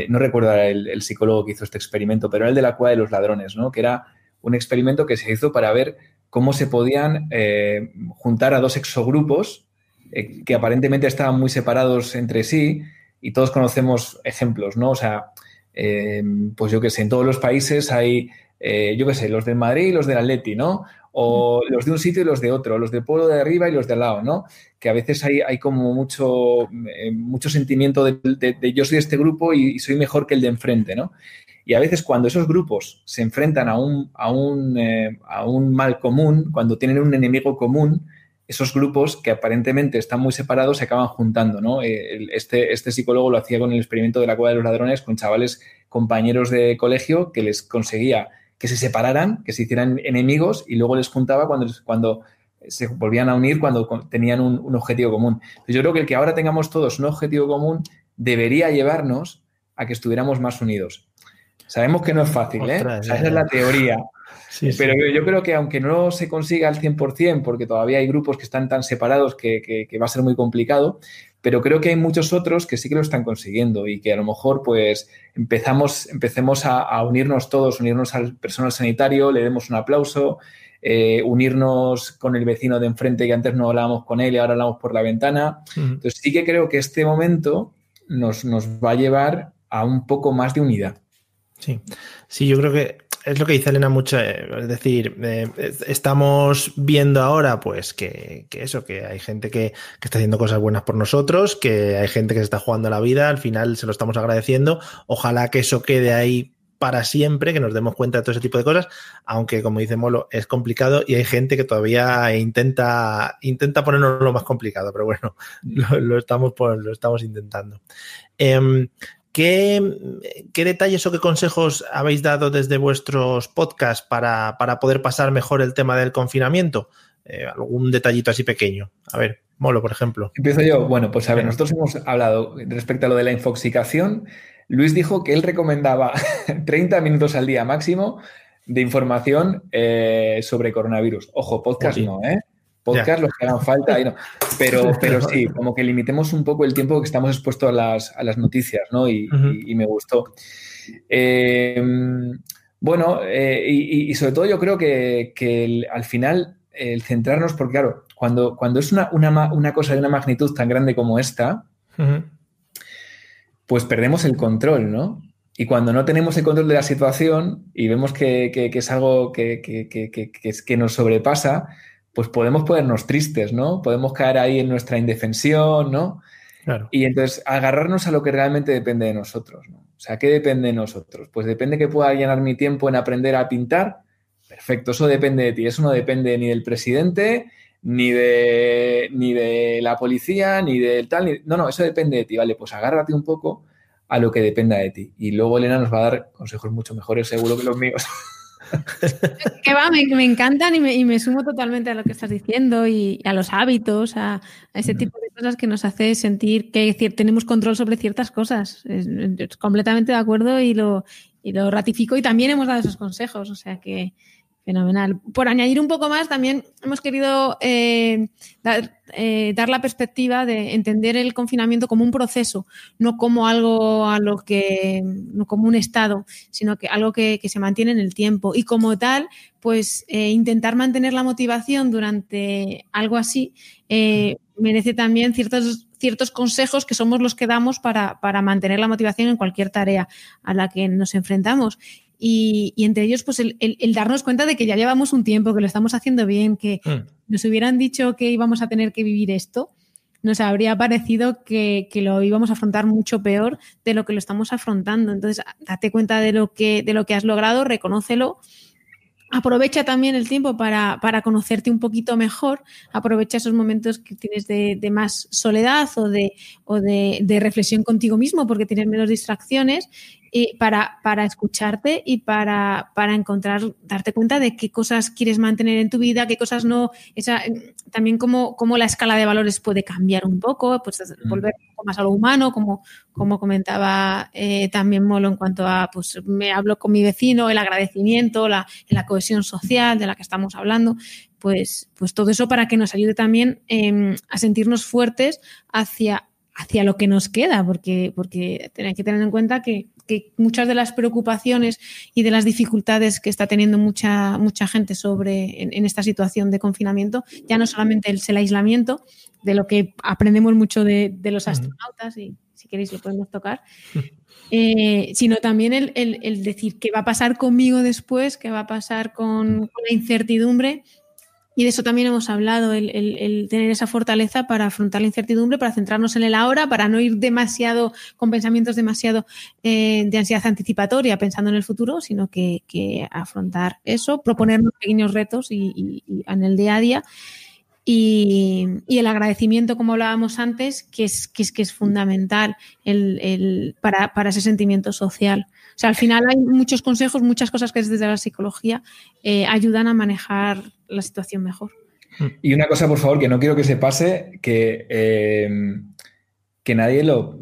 Speaker 4: no recuerdo el, el, psicólogo que hizo este experimento, pero era el de la cueva de los ladrones, ¿no? Que era un experimento que se hizo para ver cómo se podían eh, juntar a dos exogrupos eh, que aparentemente estaban muy separados entre sí, y todos conocemos ejemplos, ¿no? O sea, eh, pues yo qué sé, en todos los países hay, yo qué sé, los del Madrid y los del Atleti, ¿no? O los de un sitio y los de otro, los del pueblo de arriba y los de al lado, ¿no? Que a veces hay, hay como mucho, eh, mucho sentimiento de, yo soy este grupo y, soy mejor que el de enfrente, ¿no? Y a veces cuando esos grupos se enfrentan a un, a un, eh, a un mal común, cuando tienen un enemigo común, esos grupos que aparentemente están muy separados se acaban juntando, ¿no? Eh, este, este psicólogo lo hacía con el experimento de la cueva de los ladrones con chavales compañeros de colegio que les conseguía que se separaran, que se hicieran enemigos y luego les juntaba cuando, cuando se volvían a unir cuando tenían un, objetivo común. yo creo que el que ahora tengamos todos un objetivo común debería llevarnos a que estuviéramos más unidos. Sabemos que no es fácil, ¿eh? esa es la teoría. Pero Yo, creo que aunque no se consiga al 100%, porque todavía hay grupos que están tan separados que va a ser muy complicado, pero creo que hay muchos otros que sí que lo están consiguiendo y que a lo mejor pues empezamos, empecemos a, unirnos todos, unirnos al personal sanitario, le demos un aplauso, eh, unirnos con el vecino de enfrente que antes no hablábamos con él y ahora hablamos por la ventana. Entonces sí que creo que este momento nos, nos va a llevar a un poco más de unidad.
Speaker 2: Sí, sí, yo creo que es lo que dice Elena mucho, eh, es decir, eh, estamos viendo ahora pues que, eso, que hay gente que, está haciendo cosas buenas por nosotros, que hay gente que se está jugando la vida, al final se lo estamos agradeciendo, ojalá que eso quede ahí para siempre, que nos demos cuenta de todo ese tipo de cosas, aunque como dice Molo, es complicado y hay gente que todavía intenta, intenta ponernos lo más complicado, pero bueno, lo, estamos, lo estamos intentando. Em, ¿Qué, detalles o qué consejos habéis dado desde vuestros podcasts para, poder pasar mejor el tema del confinamiento? Eh, algún detallito así pequeño. A ver, Molo, por ejemplo.
Speaker 4: Empiezo yo. Bueno, pues a ver, nosotros hemos hablado respecto a lo de la infoxicación. Luis dijo que él recomendaba 30 minutos al día máximo de información eh, sobre coronavirus. Ojo, podcast no, ¿eh? Podcast, los que hagan falta. Pero, pero sí, como que limitemos un poco el tiempo que estamos expuestos a las, a las noticias, ¿no? Y, me gustó. Em, bueno, eh, y, sobre todo yo creo que, al final el centrarnos, porque claro, cuando, cuando es una, una, cosa de una magnitud tan grande como esta, pues perdemos el control, ¿no? Y cuando no tenemos el control de la situación y vemos que, que es algo que, que, nos sobrepasa, pues podemos ponernos tristes, ¿no? Podemos caer ahí en nuestra indefensión, ¿no? Claro. Y entonces agarrarnos a lo que realmente depende de nosotros, ¿no? O sea, ¿qué depende de nosotros? Pues depende que pueda llenar mi tiempo en aprender a pintar. Perfecto, eso depende de ti. Eso no depende ni del presidente, ni de, ni de la policía, ni del tal. No, no, eso depende de ti. Vale, pues agárrate un poco a lo que dependa de ti. Y luego Elena nos va a dar consejos mucho mejores, seguro que los míos.
Speaker 3: que va, me, encantan y me, sumo totalmente a lo que estás diciendo y a los hábitos, a, ese tipo de cosas que nos hace sentir que tenemos control sobre ciertas cosas. completamente de acuerdo y lo, y lo ratifico y también hemos dado esos consejos, o sea que, Fenomenal. Por añadir un poco más, también hemos querido eh, eh, dar, la perspectiva de entender el confinamiento como un proceso, no como algo a lo que, no como un estado, sino que algo que, se mantiene en el tiempo. Y como tal, pues eh, intentar mantener la motivación durante algo así merece también ciertos ciertos consejos que somos los que damos para, para, mantener la motivación en cualquier tarea a la que nos enfrentamos. Y, entre ellos, pues el, darnos cuenta de que ya llevamos un tiempo, que lo estamos haciendo bien, que mm. nos hubieran dicho que íbamos a tener que vivir esto, nos habría parecido que, lo íbamos a afrontar mucho peor de lo que lo estamos afrontando. Entonces, date cuenta de lo que, de lo que has logrado, reconócelo. Aprovecha también el tiempo para, conocerte un poquito mejor, aprovecha esos momentos que tienes de, más soledad o, de, o de, de, reflexión contigo mismo porque tienes menos distracciones y para, para escucharte y para, para, encontrar, darte cuenta de qué cosas quieres mantener en tu vida, qué cosas no, esa, también cómo, cómo la escala de valores puede cambiar un poco, pues mm. volver un poco más a lo humano, como, como comentaba eh, también Molo en cuanto a, pues me hablo con mi vecino, el agradecimiento, la, la cohesión social de la que estamos hablando, pues, pues todo eso para que nos ayude también em, a sentirnos fuertes hacia, hacia lo que nos queda, porque, porque hay que tener en cuenta que, muchas de las preocupaciones y de las dificultades que está teniendo mucha, mucha gente sobre en, esta situación de confinamiento, ya no solamente es el aislamiento, de lo que aprendemos mucho de, los astronautas, y si queréis lo podemos tocar, eh, sino también el, decir qué va a pasar conmigo después, qué va a pasar con, con la incertidumbre y de eso también hemos hablado, el, tener esa fortaleza para afrontar la incertidumbre, para centrarnos en el ahora, para no ir demasiado con pensamientos demasiado eh, de ansiedad anticipatoria pensando en el futuro, sino que, afrontar eso, proponernos pequeños retos y, en el día a día. Y, el agradecimiento, como hablábamos antes, que es, que es, que es fundamental el, para, para ese sentimiento social. O sea, al final hay muchos consejos, muchas cosas que desde la psicología eh, ayudan a manejar la situación mejor.
Speaker 4: Y una cosa, por favor, que no quiero que se pase, que, eh, que nadie lo,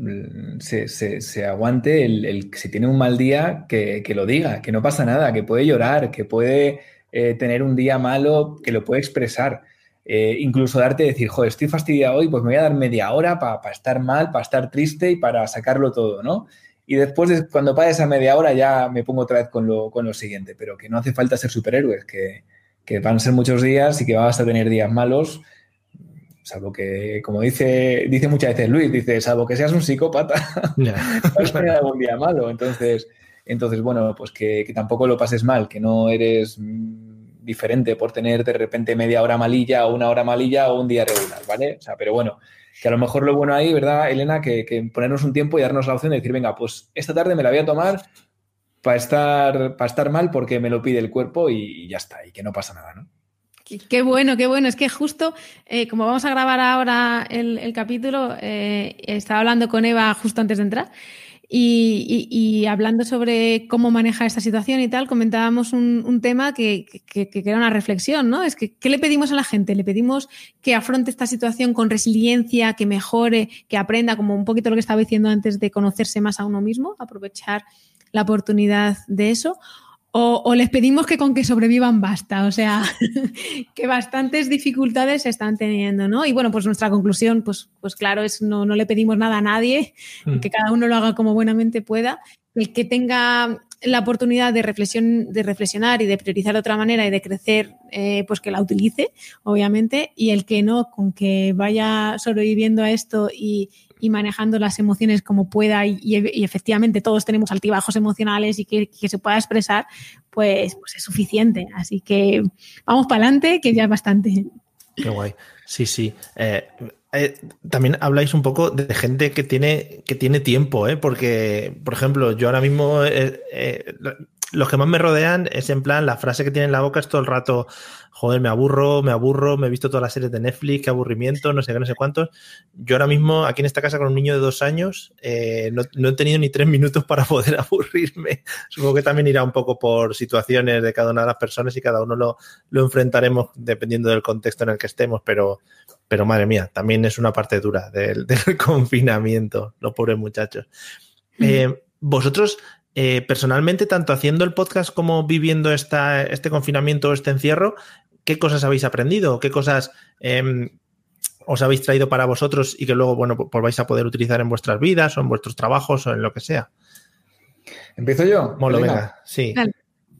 Speaker 4: se, aguante el, si tiene un mal día, que, lo diga, que no pasa nada, que puede llorar, que puede eh, tener un día malo, que lo puede expresar. Incluso darte decir, joder, estoy fastidiado hoy, pues me voy a dar media hora para estar mal, para estar triste y para sacarlo todo, ¿no? y después, cuando pase esa media hora, ya me pongo otra vez con lo, con lo siguiente. Pero que no hace falta ser superhéroes, que, que van a ser muchos días y que vas a tener días malos. Salvo que, como dice, dice muchas veces Luis, dice, salvo que seas un psicópata, vas a tener algún día malo. Entonces, Entonces, bueno, pues que, que tampoco lo pases mal, que no eres diferente por tener de repente media hora malilla o una hora malilla o un día regular, ¿vale? O sea, pero bueno, que a lo mejor lo bueno ahí, ¿verdad, Elena? Que, ponernos un tiempo y darnos la opción de decir, venga, pues esta tarde me la voy a tomar para estar, para estar mal porque me lo pide el cuerpo y, ya está, y que no pasa nada, ¿no?
Speaker 3: Qué bueno, qué bueno. Es que justo, eh, como vamos a grabar ahora el, el capítulo, eh, estaba hablando con Eva justo antes de entrar y, hablando sobre cómo manejar esta situación y tal, comentábamos un, un tema que, que, que, era una reflexión, ¿no? Es que, ¿qué le pedimos a la gente? Le pedimos que afronte esta situación con resiliencia, que mejore, que aprenda, como un poquito lo que estaba diciendo antes de conocerse más a uno mismo, aprovechar la oportunidad de eso o, o, les pedimos que con que sobrevivan basta, o sea, que bastantes dificultades se están teniendo, ¿no? Y bueno, pues nuestra conclusión, pues, pues claro, es no, no le pedimos nada a nadie, mm. que cada uno lo haga como buenamente pueda, el que tenga la oportunidad de, reflexión, de reflexionar y de priorizar de otra manera y de crecer, eh, pues que la utilice, obviamente, y el que no, con que vaya sobreviviendo a esto y, y manejando las emociones como pueda y, efectivamente todos tenemos altibajos emocionales y que, se pueda expresar, pues, pues, es suficiente. Así que vamos para adelante, que ya es bastante.
Speaker 2: Qué guay. Sí, sí. Eh, eh, también habláis un poco de gente que tiene, que tiene tiempo, ¿eh? porque, por ejemplo, yo ahora mismo, eh, los que más me rodean es en plan, la frase que tiene en la boca es todo el rato, joder, me aburro, me aburro, me he visto todas las series de Netflix, qué aburrimiento, no sé qué, no sé cuántos. Yo ahora mismo, aquí en esta casa con un niño de dos años, eh, no, no, he tenido ni tres minutos para poder aburrirme. Supongo que también irá un poco por situaciones de cada una de las personas y cada uno lo, lo enfrentaremos dependiendo del contexto en el que estemos, pero, pero madre mía, también es una parte dura del, del confinamiento, los pobres muchachos. Eh, vosotros eh, personalmente, tanto haciendo el podcast como viviendo esta, este confinamiento o este encierro, ¿qué cosas habéis aprendido? ¿Qué cosas eh, os habéis traído para vosotros y que luego, bueno, pues vais a poder utilizar en vuestras vidas o en vuestros trabajos o en lo que sea?
Speaker 4: ¿Empiezo yo?
Speaker 2: Molo, venga, sí.
Speaker 4: Dale.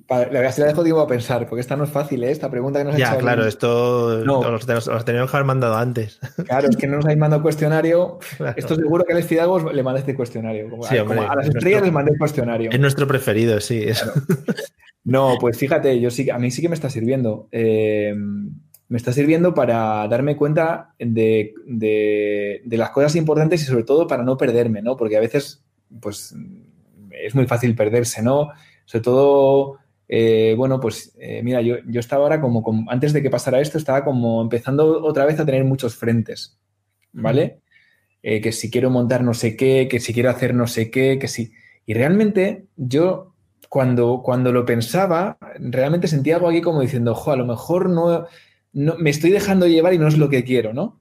Speaker 4: La verdad se la dejo tiempo a pensar, porque esta no es fácil, ¿eh? esta pregunta que nos ha
Speaker 2: Ya, claro, bien. esto no. os, os teníamos que haber mandado antes.
Speaker 4: Claro, es que no nos habéis mandado cuestionario. Claro. Esto seguro que a los Fidalgos le mandé este cuestionario. Como, sí, a, hombre, como a las estrellas nuestro, les mandé el cuestionario.
Speaker 2: Es nuestro preferido, sí.
Speaker 4: Claro. No, pues fíjate, yo sí, a mí sí que me está sirviendo. Eh, me está sirviendo para darme cuenta de, de, de, las cosas importantes y sobre todo para no perderme, ¿no? Porque a veces, pues, es muy fácil perderse, ¿no? Sobre todo eh, bueno, pues eh, mira, yo, yo, estaba ahora como, como, antes de que pasara esto, estaba como empezando otra vez a tener muchos frentes, ¿vale? Eh, que si quiero montar no sé qué, que si quiero hacer no sé qué, que si... Y realmente yo cuando, cuando lo pensaba, realmente sentía algo aquí como diciendo, jo, a lo mejor no, no, me estoy dejando llevar y no es lo que quiero, ¿no?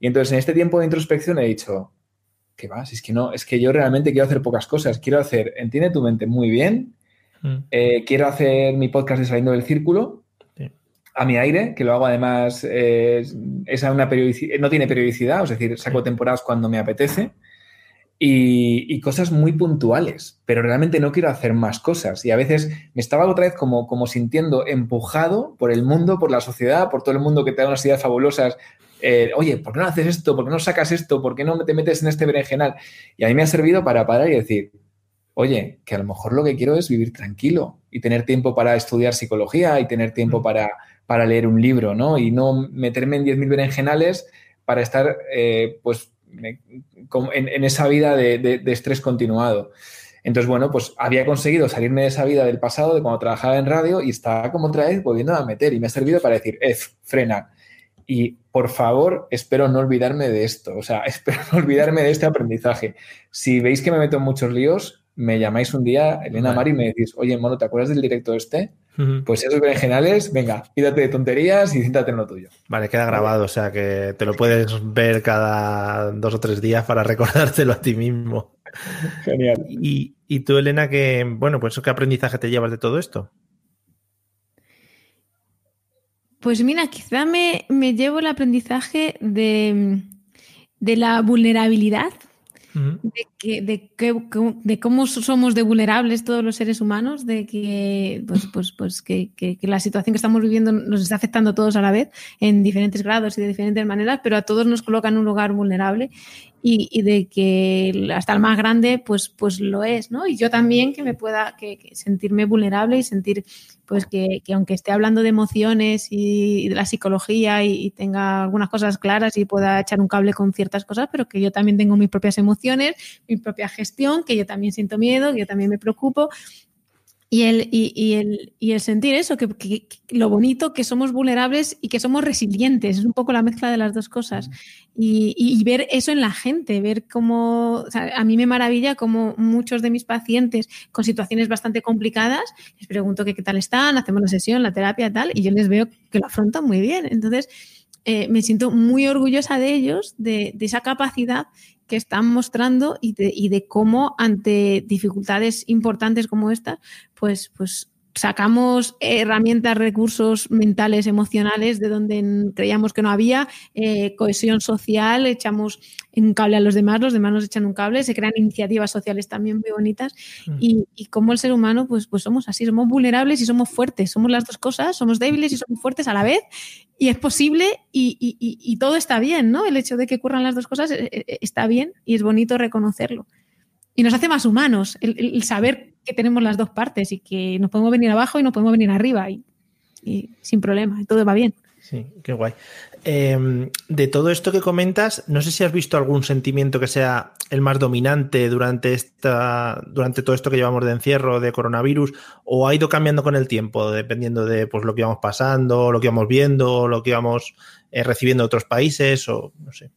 Speaker 4: Y entonces en este tiempo de introspección he dicho, ¿qué vas? Es que no, es que yo realmente quiero hacer pocas cosas, quiero hacer, entiende tu mente muy bien, Mm. Eh, quiero hacer mi podcast de Saliendo del Círculo sí. a mi aire, que lo hago además, eh, es una no tiene periodicidad, es decir, saco temporadas cuando me apetece. Y, y, cosas muy puntuales, pero realmente no quiero hacer más cosas. Y a veces me estaba otra vez como, como sintiendo empujado por el mundo, por la sociedad, por todo el mundo que te da unas ideas fabulosas. Eh, Oye, ¿por qué no haces esto? ¿Por qué no sacas esto? ¿Por qué no te metes en este berenjenal? Y a mí me ha servido para parar y decir, oye, que a lo mejor lo que quiero es vivir tranquilo y tener tiempo para estudiar psicología y tener tiempo para, para leer un libro, ¿no? Y no meterme en 10.000 berenjenales para estar, eh, pues, en, en, esa vida de, de, de, estrés continuado. Entonces, bueno, pues había conseguido salirme de esa vida del pasado, de cuando trabajaba en radio, y estaba como otra vez volviendo a meter. Y me ha servido para decir, eh, frena. Y por favor, espero no olvidarme de esto. O sea, espero no olvidarme de este aprendizaje. Si veis que me meto en muchos líos, me llamáis un día, Elena Mari, y me decís, oye, mono, ¿te acuerdas del directo este? Uh -huh. Pues esos berenjenales, venga, quítate de tonterías y siéntate en lo tuyo.
Speaker 2: Vale, queda grabado, o sea que te lo puedes ver cada dos o tres días para recordártelo a ti mismo.
Speaker 4: Genial.
Speaker 2: Y, y tú, Elena, que, bueno, pues ¿qué aprendizaje te llevas de todo esto?
Speaker 3: Pues mira, quizá me, me llevo el aprendizaje de, de la vulnerabilidad de, que, de, que, de, cómo somos de vulnerables todos los seres humanos, de que, pues, pues, pues que, la situación que estamos viviendo nos está afectando a todos a la vez, en diferentes grados y de diferentes maneras, pero a todos nos coloca en un lugar vulnerable. y, de que hasta el más grande pues, pues lo es, ¿no? Y yo también que me pueda que, sentirme vulnerable y sentir pues que, aunque esté hablando de emociones y, de la psicología y, tenga algunas cosas claras y pueda echar un cable con ciertas cosas, pero que yo también tengo mis propias emociones, mi propia gestión, que yo también siento miedo, que yo también me preocupo y el, y, el, y el sentir eso, que, lo bonito, que somos vulnerables y que somos resilientes, es un poco la mezcla de las dos cosas. Y, y ver eso en la gente, ver cómo, a mí me maravilla como muchos de mis pacientes con situaciones bastante complicadas, les pregunto qué tal están, hacemos la sesión, la terapia, tal, y yo les veo que lo afrontan muy bien. Entonces, eh, me siento muy orgullosa de ellos, de, de esa capacidad que están mostrando y de, y de cómo ante dificultades importantes como estas, pues, pues sacamos herramientas, recursos mentales, emocionales de donde creíamos que no había, eh, cohesión social, echamos un cable a los demás, los demás nos echan un cable, se crean iniciativas sociales también muy bonitas mm. y, y, como el ser humano, pues, pues somos así, somos vulnerables y somos fuertes, somos las dos cosas, somos débiles y somos fuertes a la vez y es posible y, y, y todo está bien, ¿no? El hecho de que ocurran las dos cosas eh, eh, está bien y es bonito reconocerlo. Y nos hace más humanos el saber que tenemos las dos partes y que nos podemos venir abajo y nos podemos venir arriba y, sin problema, todo va bien.
Speaker 2: Sí, qué guay. Em, de todo esto que comentas, no sé si has visto algún sentimiento que sea el más dominante durante esta, durante todo esto que llevamos de encierro, de coronavirus, o ha ido cambiando con el tiempo, dependiendo de pues, lo que íbamos pasando, lo que íbamos viendo, lo que íbamos eh, recibiendo de otros países, o no sé.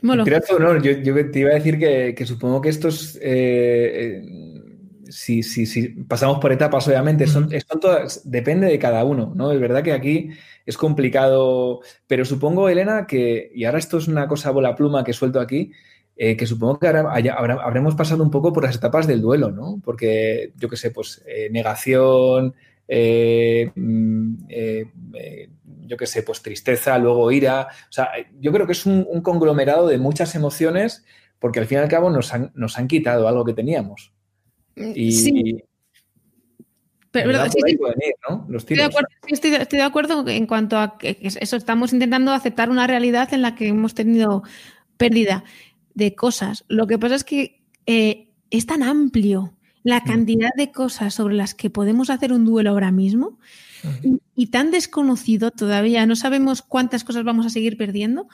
Speaker 4: Bueno. Creo que no, yo, te iba a decir que, supongo que estos, eh, eh, si, si, pasamos por etapas, obviamente, son, todas, depende de cada uno, ¿no? Es verdad que aquí es complicado, pero supongo, Elena, que, y ahora esto es una cosa bola pluma que suelto aquí, eh, que supongo que ahora habremos pasado un poco por las etapas del duelo, ¿no? Porque, yo qué sé, pues negación, mm, yo qué sé, pues tristeza, luego ira. O sea, yo creo que es un, conglomerado de muchas emociones porque al fin y al cabo nos han, nos han quitado algo que teníamos.
Speaker 3: Mm, y, sí. Pero, estoy, de acuerdo, estoy, de acuerdo, en cuanto a que eso, estamos intentando aceptar una realidad en la que hemos tenido pérdida de cosas. Lo que pasa es que eh, es tan amplio la cantidad de cosas sobre las que podemos hacer un duelo ahora mismo y, tan desconocido todavía, no sabemos cuántas cosas vamos a seguir perdiendo,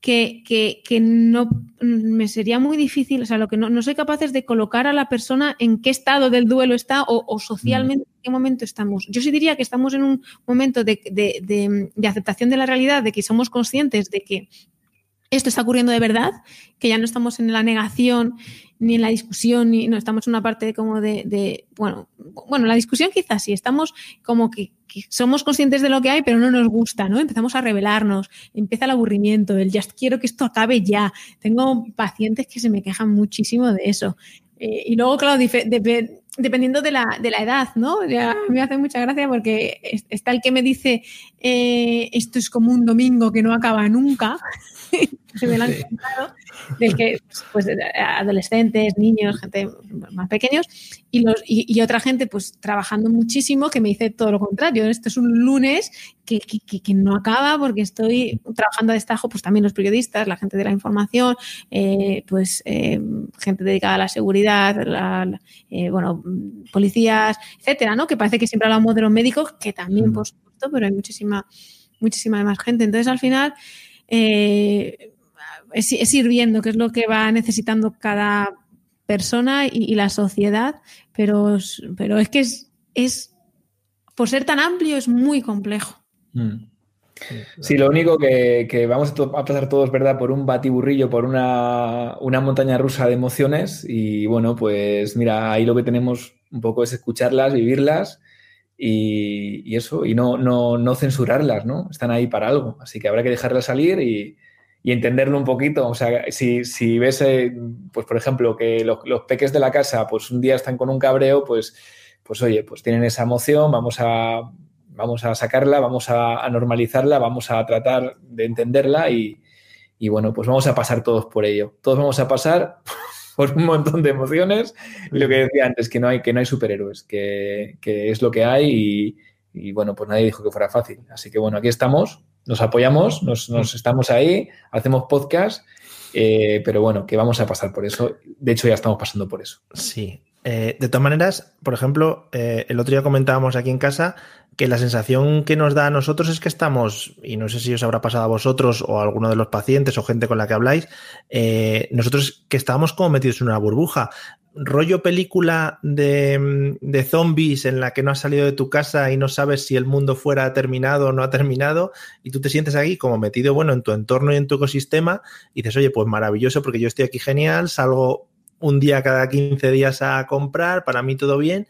Speaker 3: que, que, no me sería muy difícil, o sea, lo que no, soy capaz de colocar a la persona en qué estado del duelo está o, socialmente en qué momento estamos. Yo sí diría que estamos en un momento de, de aceptación de la realidad, de que somos conscientes de que esto está ocurriendo de verdad, que ya no estamos en la negación ni en la discusión, ni no estamos en una parte como de, bueno, bueno, la discusión quizás sí, estamos como que, somos conscientes de lo que hay, pero no nos gusta, ¿no? Empezamos a revelarnos, empieza el aburrimiento, el ya quiero que esto acabe ya. Tengo pacientes que se me quejan muchísimo de eso. Eh, y luego, claro, dependiendo de la, de la, edad, ¿no? Ya me hace mucha gracia porque está el que me dice, eh, esto es como un domingo que no acaba nunca. se me lo han contado, del que, pues, adolescentes, niños, gente más pequeños, y, los, y, otra gente, pues, trabajando muchísimo, que me dice todo lo contrario. Esto es un lunes que, que, que no acaba porque estoy trabajando a destajo, pues, también los periodistas, la gente de la información, eh, pues, eh, gente dedicada a la seguridad, la, eh, bueno, policías, etcétera, ¿no? Que parece que siempre hablamos de los médicos, que también, mm. por supuesto, pero hay muchísima, muchísima más gente. Entonces, al final, eh, es, ir viendo qué es lo que va necesitando cada persona y, la sociedad, pero, pero es que es, es, por ser tan amplio, es muy complejo.
Speaker 4: Mm. Sí, lo único que, vamos a pasar todos, ¿verdad? Por un batiburrillo, por una, montaña rusa de emociones y bueno, pues mira, ahí lo que tenemos un poco es escucharlas, vivirlas y, eso, y no, no, no, censurarlas, ¿no? Están ahí para algo, así que habrá que dejarlas salir y, entenderlo un poquito. O sea, si, si ves, eh, pues por ejemplo, que los, peques de la casa, pues un día están con un cabreo, pues, pues oye, pues tienen esa emoción, vamos a, vamos a sacarla, vamos a, normalizarla, vamos a tratar de entenderla y, y bueno, pues vamos a pasar todos por ello. Todos vamos a pasar por un montón de emociones. Lo que decía antes, que no hay, que no hay superhéroes, que, es lo que hay y, bueno, pues nadie dijo que fuera fácil. Así que bueno, aquí estamos nos apoyamos, nos, nos estamos ahí, hacemos podcast, eh, pero bueno, que vamos a pasar por eso. De hecho, ya estamos pasando por eso.
Speaker 2: Sí. Eh, de todas maneras, por ejemplo, eh, el otro día comentábamos aquí en casa que la sensación que nos da a nosotros es que estamos, y no sé si os habrá pasado a vosotros o a alguno de los pacientes o gente con la que habláis, nosotros que estábamos como metidos en una burbuja. Rollo película de, de, zombies en la que no has salido de tu casa y no sabes si el mundo fuera terminado o no ha terminado, y tú te sientes aquí como metido, bueno, en tu entorno y en tu ecosistema, y dices, oye, pues maravilloso, porque yo estoy aquí genial, salgo un día cada 15 días a comprar, para mí todo bien,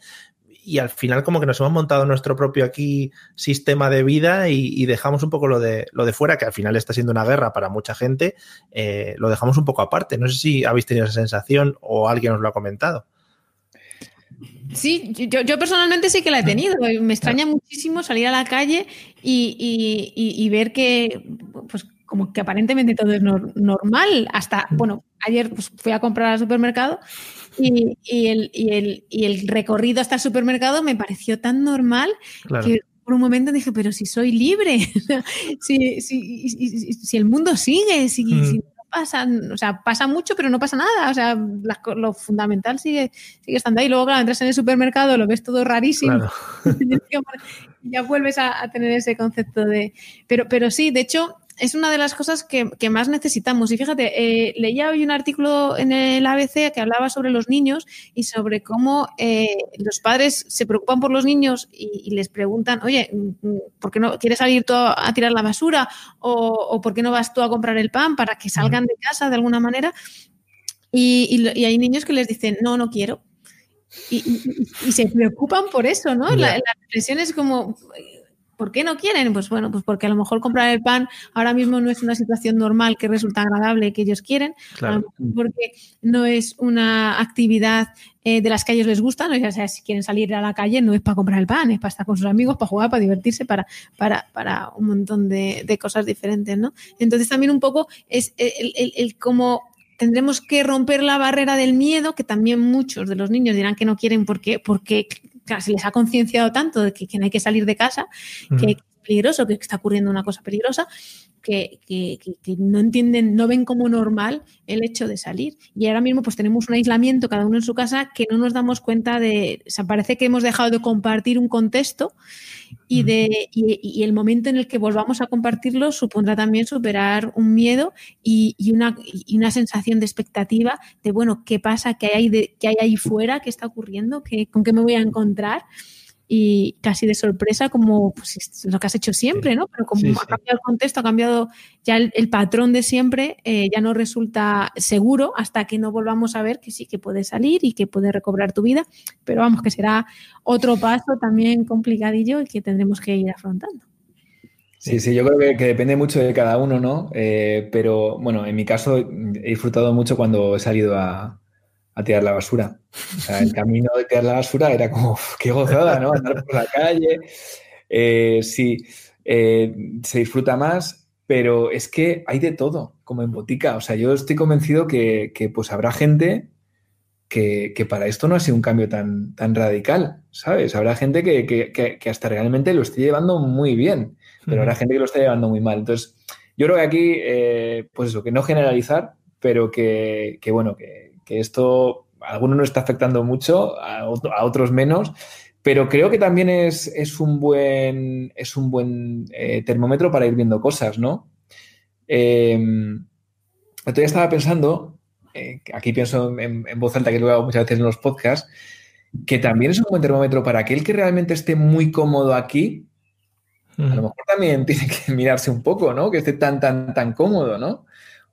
Speaker 2: y al final como que nos hemos montado nuestro propio aquí sistema de vida y, dejamos un poco lo de, lo de fuera, que al final está siendo una guerra para mucha gente, eh, lo dejamos un poco aparte. No sé si habéis tenido esa sensación o alguien os lo ha comentado.
Speaker 3: Sí, yo, personalmente sí que la he tenido. Me extraña muchísimo salir a la calle y, ver que, pues, como que aparentemente todo es normal. Hasta, mm. bueno, ayer pues, fui a comprar al supermercado y, el, recorrido hasta el supermercado me pareció tan normal que por un momento dije, pero si soy libre, si, si, el mundo sigue, si, mm. no pasa, o sea, pasa mucho, pero no pasa nada, o sea, lo fundamental sigue, sigue estando ahí. Luego, claro, entras en el supermercado, lo ves todo rarísimo, ya vuelves a, a, tener ese concepto de... Pero, pero sí, de hecho, es una de las cosas que, más necesitamos. Y fíjate, eh, leía hoy un artículo en el ABC que hablaba sobre los niños y sobre cómo eh, los padres se preocupan por los niños y, les preguntan, oye, ¿por qué no quieres salir tú a tirar la basura? O, ¿por qué no vas tú a comprar el pan para que salgan de casa de alguna manera? Y, hay niños que les dicen, no, no quiero. Y, se preocupan por eso, ¿no? La, la es como, ¿Por qué no quieren? Pues bueno, pues porque a lo mejor comprar el pan ahora mismo no es una situación normal que resulta agradable que ellos quieren, porque no es una actividad eh, de las que a ellos les gustan, o sea, si quieren salir a la calle no es para comprar el pan, es para estar con sus amigos, para jugar, para divertirse, para, para, para un montón de, cosas diferentes, ¿no? Entonces también un poco es el, el, el cómo tendremos que romper la barrera del miedo, que también muchos de los niños dirán que no quieren porque, porque se les ha concienciado tanto de que, no hay que salir de casa, que es peligroso, que está ocurriendo una cosa peligrosa, que, no entienden, no ven como normal el hecho de salir. Y ahora mismo pues tenemos un aislamiento cada uno en su casa que no nos damos cuenta de, o sea, parece que hemos dejado de compartir un contexto y, de, y, el momento en el que volvamos a compartirlo supondrá también superar un miedo y, una, una, sensación de expectativa de, bueno, ¿qué pasa? ¿Qué hay, de, qué hay ahí fuera? ¿Qué está ocurriendo? ¿Qué, ¿Con qué me voy a encontrar? Y casi de sorpresa como pues, lo que has hecho siempre, ¿no? Pero como ha cambiado el contexto, ha cambiado ya el, patrón de siempre, eh, ya no resulta seguro hasta que no volvamos a ver que sí que puedes salir y que puedes recobrar tu vida, pero vamos, que será otro paso también complicadillo y que tendremos que ir afrontando.
Speaker 4: Sí, sí, yo creo que, depende mucho de cada uno, ¿no? Eh, pero bueno, en mi caso he disfrutado mucho cuando he salido a, a tirar la basura. O sea, el camino de tirar la basura era como, qué gozada, ¿no? Andar por la calle. Eh, sí, eh, se disfruta más, pero es que hay de todo, como en botica. O sea, yo estoy convencido que, pues habrá gente que, para esto no ha sido un cambio tan, tan radical, ¿sabes? Habrá gente que, hasta realmente lo esté llevando muy bien, pero habrá gente que lo está llevando muy mal. Entonces, yo creo que aquí, eh, pues eso, que no generalizar, pero que, bueno, que, que esto a algunos nos está afectando mucho, a, otros menos, pero creo que también es, un buen, es un buen eh, termómetro para ir viendo cosas, ¿no? Eh, estaba pensando, eh, aquí pienso en, voz alta, que lo hago muchas veces en los podcasts, que también es un buen termómetro para aquel que realmente esté muy cómodo aquí. A lo mejor también tiene que mirarse un poco, ¿no? Que esté tan, tan, tan cómodo, ¿no?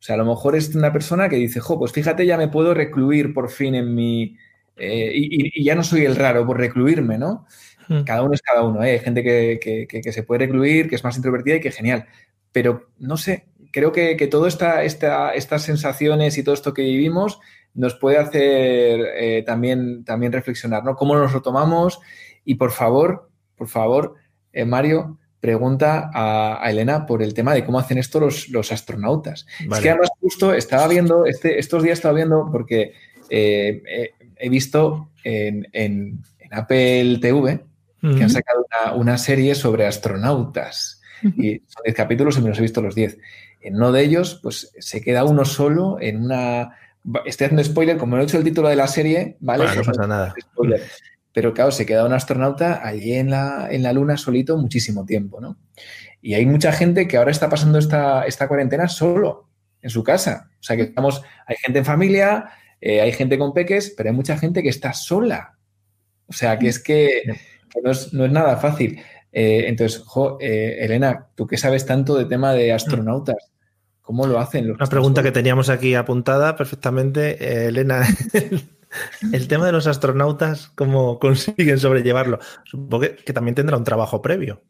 Speaker 4: O sea, a lo mejor es una persona que dice, jo, pues fíjate, ya me puedo recluir por fin en mi... Eh, y, ya no soy el raro por recluirme, ¿no? Hmm. Cada uno es cada uno, ¿eh? Hay gente que, se puede recluir, que es más introvertida y que genial. Pero, no sé, creo que, todas esta, estas sensaciones y todo esto que vivimos nos puede hacer eh, también, también reflexionar, ¿no? ¿Cómo nos lo tomamos? Y por favor, por favor, eh, Mario, pregunta a, Elena por el tema de cómo hacen esto los, astronautas. Es que además justo estaba viendo, este, estos días estaba viendo porque eh, he visto en, Apple TV que han sacado una, serie sobre astronautas. Y son 10 capítulos y me los he visto los 10. En uno de ellos, pues se queda uno solo en una... Estoy haciendo spoiler, como no he hecho el título de la serie, ¿vale?
Speaker 2: no pasa nada.
Speaker 4: Pero claro, se queda un astronauta allí en la, en la Luna solito muchísimo tiempo, ¿no? Y hay mucha gente que ahora está pasando esta, esta cuarentena solo, en su casa. O sea que estamos, hay gente en familia, eh, hay gente con peques, pero hay mucha gente que está sola. O sea que es que, no, es, nada fácil. Eh, entonces, eh, Elena, tú que sabes tanto de tema de astronautas, ¿cómo lo hacen?
Speaker 2: Una pregunta que teníamos aquí apuntada perfectamente, Elena. El tema de los astronautas, ¿cómo consiguen sobrellevarlo? Supongo que, también tendrá un trabajo previo.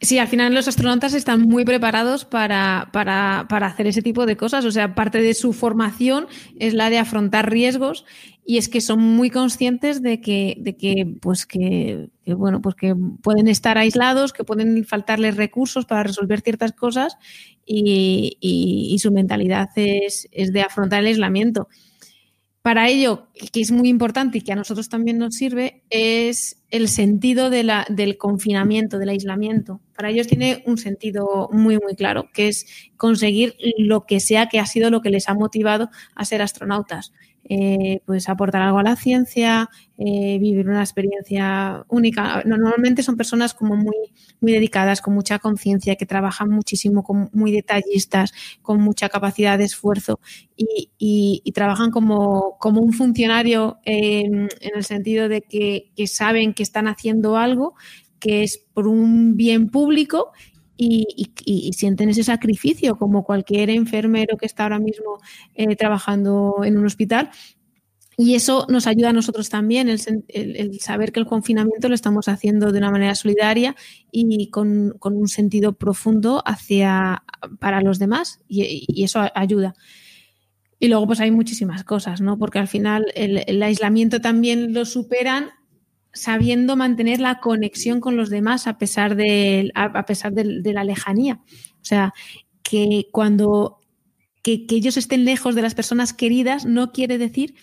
Speaker 3: Sí, al final los astronautas están muy preparados para, para, para, hacer ese tipo de cosas. O sea, parte de su formación es la de afrontar riesgos y es que son muy conscientes de que, de que, pues que, bueno, pues que pueden estar aislados, que pueden faltarles recursos para resolver ciertas cosas y, y su mentalidad es, es de afrontar el aislamiento. Para ello, que es muy importante y que a nosotros también nos sirve, es el sentido del confinamiento, del aislamiento. Para ellos tiene un sentido muy, muy claro, que es conseguir lo que sea que ha sido lo que les ha motivado a ser astronautas. Eh, pues aportar algo a la ciencia, eh, vivir una experiencia única. Normalmente son personas como muy, muy dedicadas, con mucha conciencia, que trabajan muchísimo, muy detallistas, con mucha capacidad de esfuerzo y, trabajan como, como, un funcionario en el sentido de que saben que están haciendo algo que es por un bien público y, sienten ese sacrificio como cualquier enfermero que está ahora mismo eh, trabajando en un hospital. Y eso nos ayuda a nosotros también, el, saber que el confinamiento lo estamos haciendo de una manera solidaria y con, un sentido profundo hacia para los demás y, eso ayuda. Y luego pues hay muchísimas cosas, ¿no? Porque al final el, el aislamiento también lo superan sabiendo mantener la conexión con los demás a pesar de, a, pesar de, la lejanía. O sea, que cuando que, ellos estén lejos de las personas queridas no quiere decir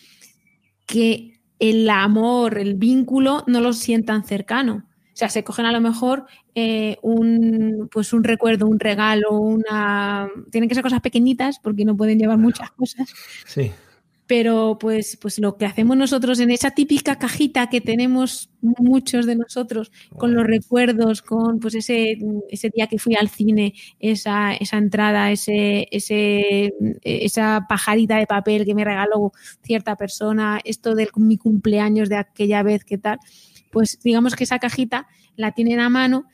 Speaker 3: que el amor, el vínculo no los sientan cercano. O sea, se cogen a lo mejor eh, un, pues un recuerdo, un regalo, una... Tienen que ser cosas pequeñitas porque no pueden llevar muchas cosas.
Speaker 2: Sí
Speaker 3: pero pues, pues lo que hacemos nosotros en esa típica cajita que tenemos muchos de nosotros, con los recuerdos, con pues ese, ese día que fui al cine, esa, esa entrada, ese, ese, esa pajarita de papel que me regaló cierta persona, esto de mi cumpleaños de aquella vez, ¿qué tal? Pues digamos que esa cajita la tienen a mano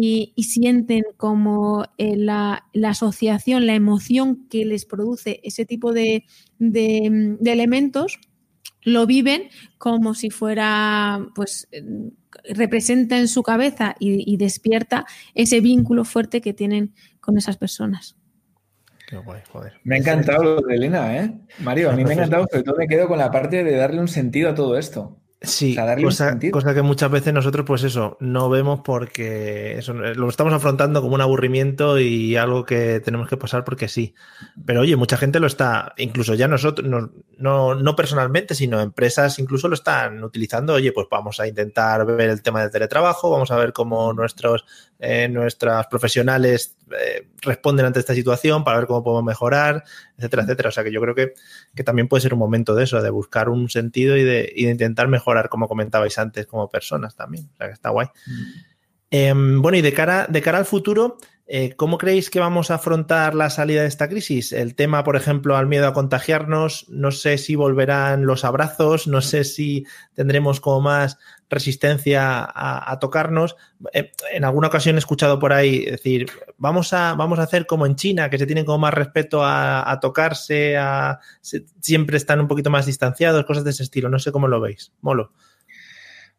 Speaker 3: y, sienten como eh, la, asociación, la emoción que les produce ese tipo de, elementos, lo viven como si fuera, pues, representa en su cabeza y, despierta ese vínculo fuerte que tienen con esas personas.
Speaker 2: Qué guay, joder.
Speaker 4: Me ha encantado lo de Elena, ¿eh? Mario, a mí me ha encantado, sobre todo me quedo con la parte de darle un sentido a todo esto.
Speaker 2: Sí, cosa, cosa, que muchas veces nosotros, pues eso, no vemos porque eso, lo estamos afrontando como un aburrimiento y algo que tenemos que pasar porque sí. Pero oye, mucha gente lo está, incluso ya nosotros, no, no, personalmente, sino empresas incluso lo están utilizando. Oye, pues vamos a intentar ver el tema del teletrabajo, vamos a ver cómo nuestros, eh, nuestras profesionales eh, responden ante esta situación para ver cómo podemos mejorar, etcétera, etcétera. O sea que yo creo que, también puede ser un momento de eso, de buscar un sentido y de, intentar mejorar, como comentabais antes, como personas también. O sea que está guay. Mm. Em, bueno, y de cara, de cara al futuro, eh, ¿Cómo creéis que vamos a afrontar la salida de esta crisis? El tema, por ejemplo, al miedo a contagiarnos, no sé si volverán los abrazos, no sé si tendremos como más resistencia a, tocarnos. Eh, en alguna ocasión he escuchado por ahí decir, vamos a, vamos a hacer como en China, que se tienen como más respeto a, tocarse, a, siempre están un poquito más distanciados, cosas de ese estilo. No sé cómo lo veis. Molo.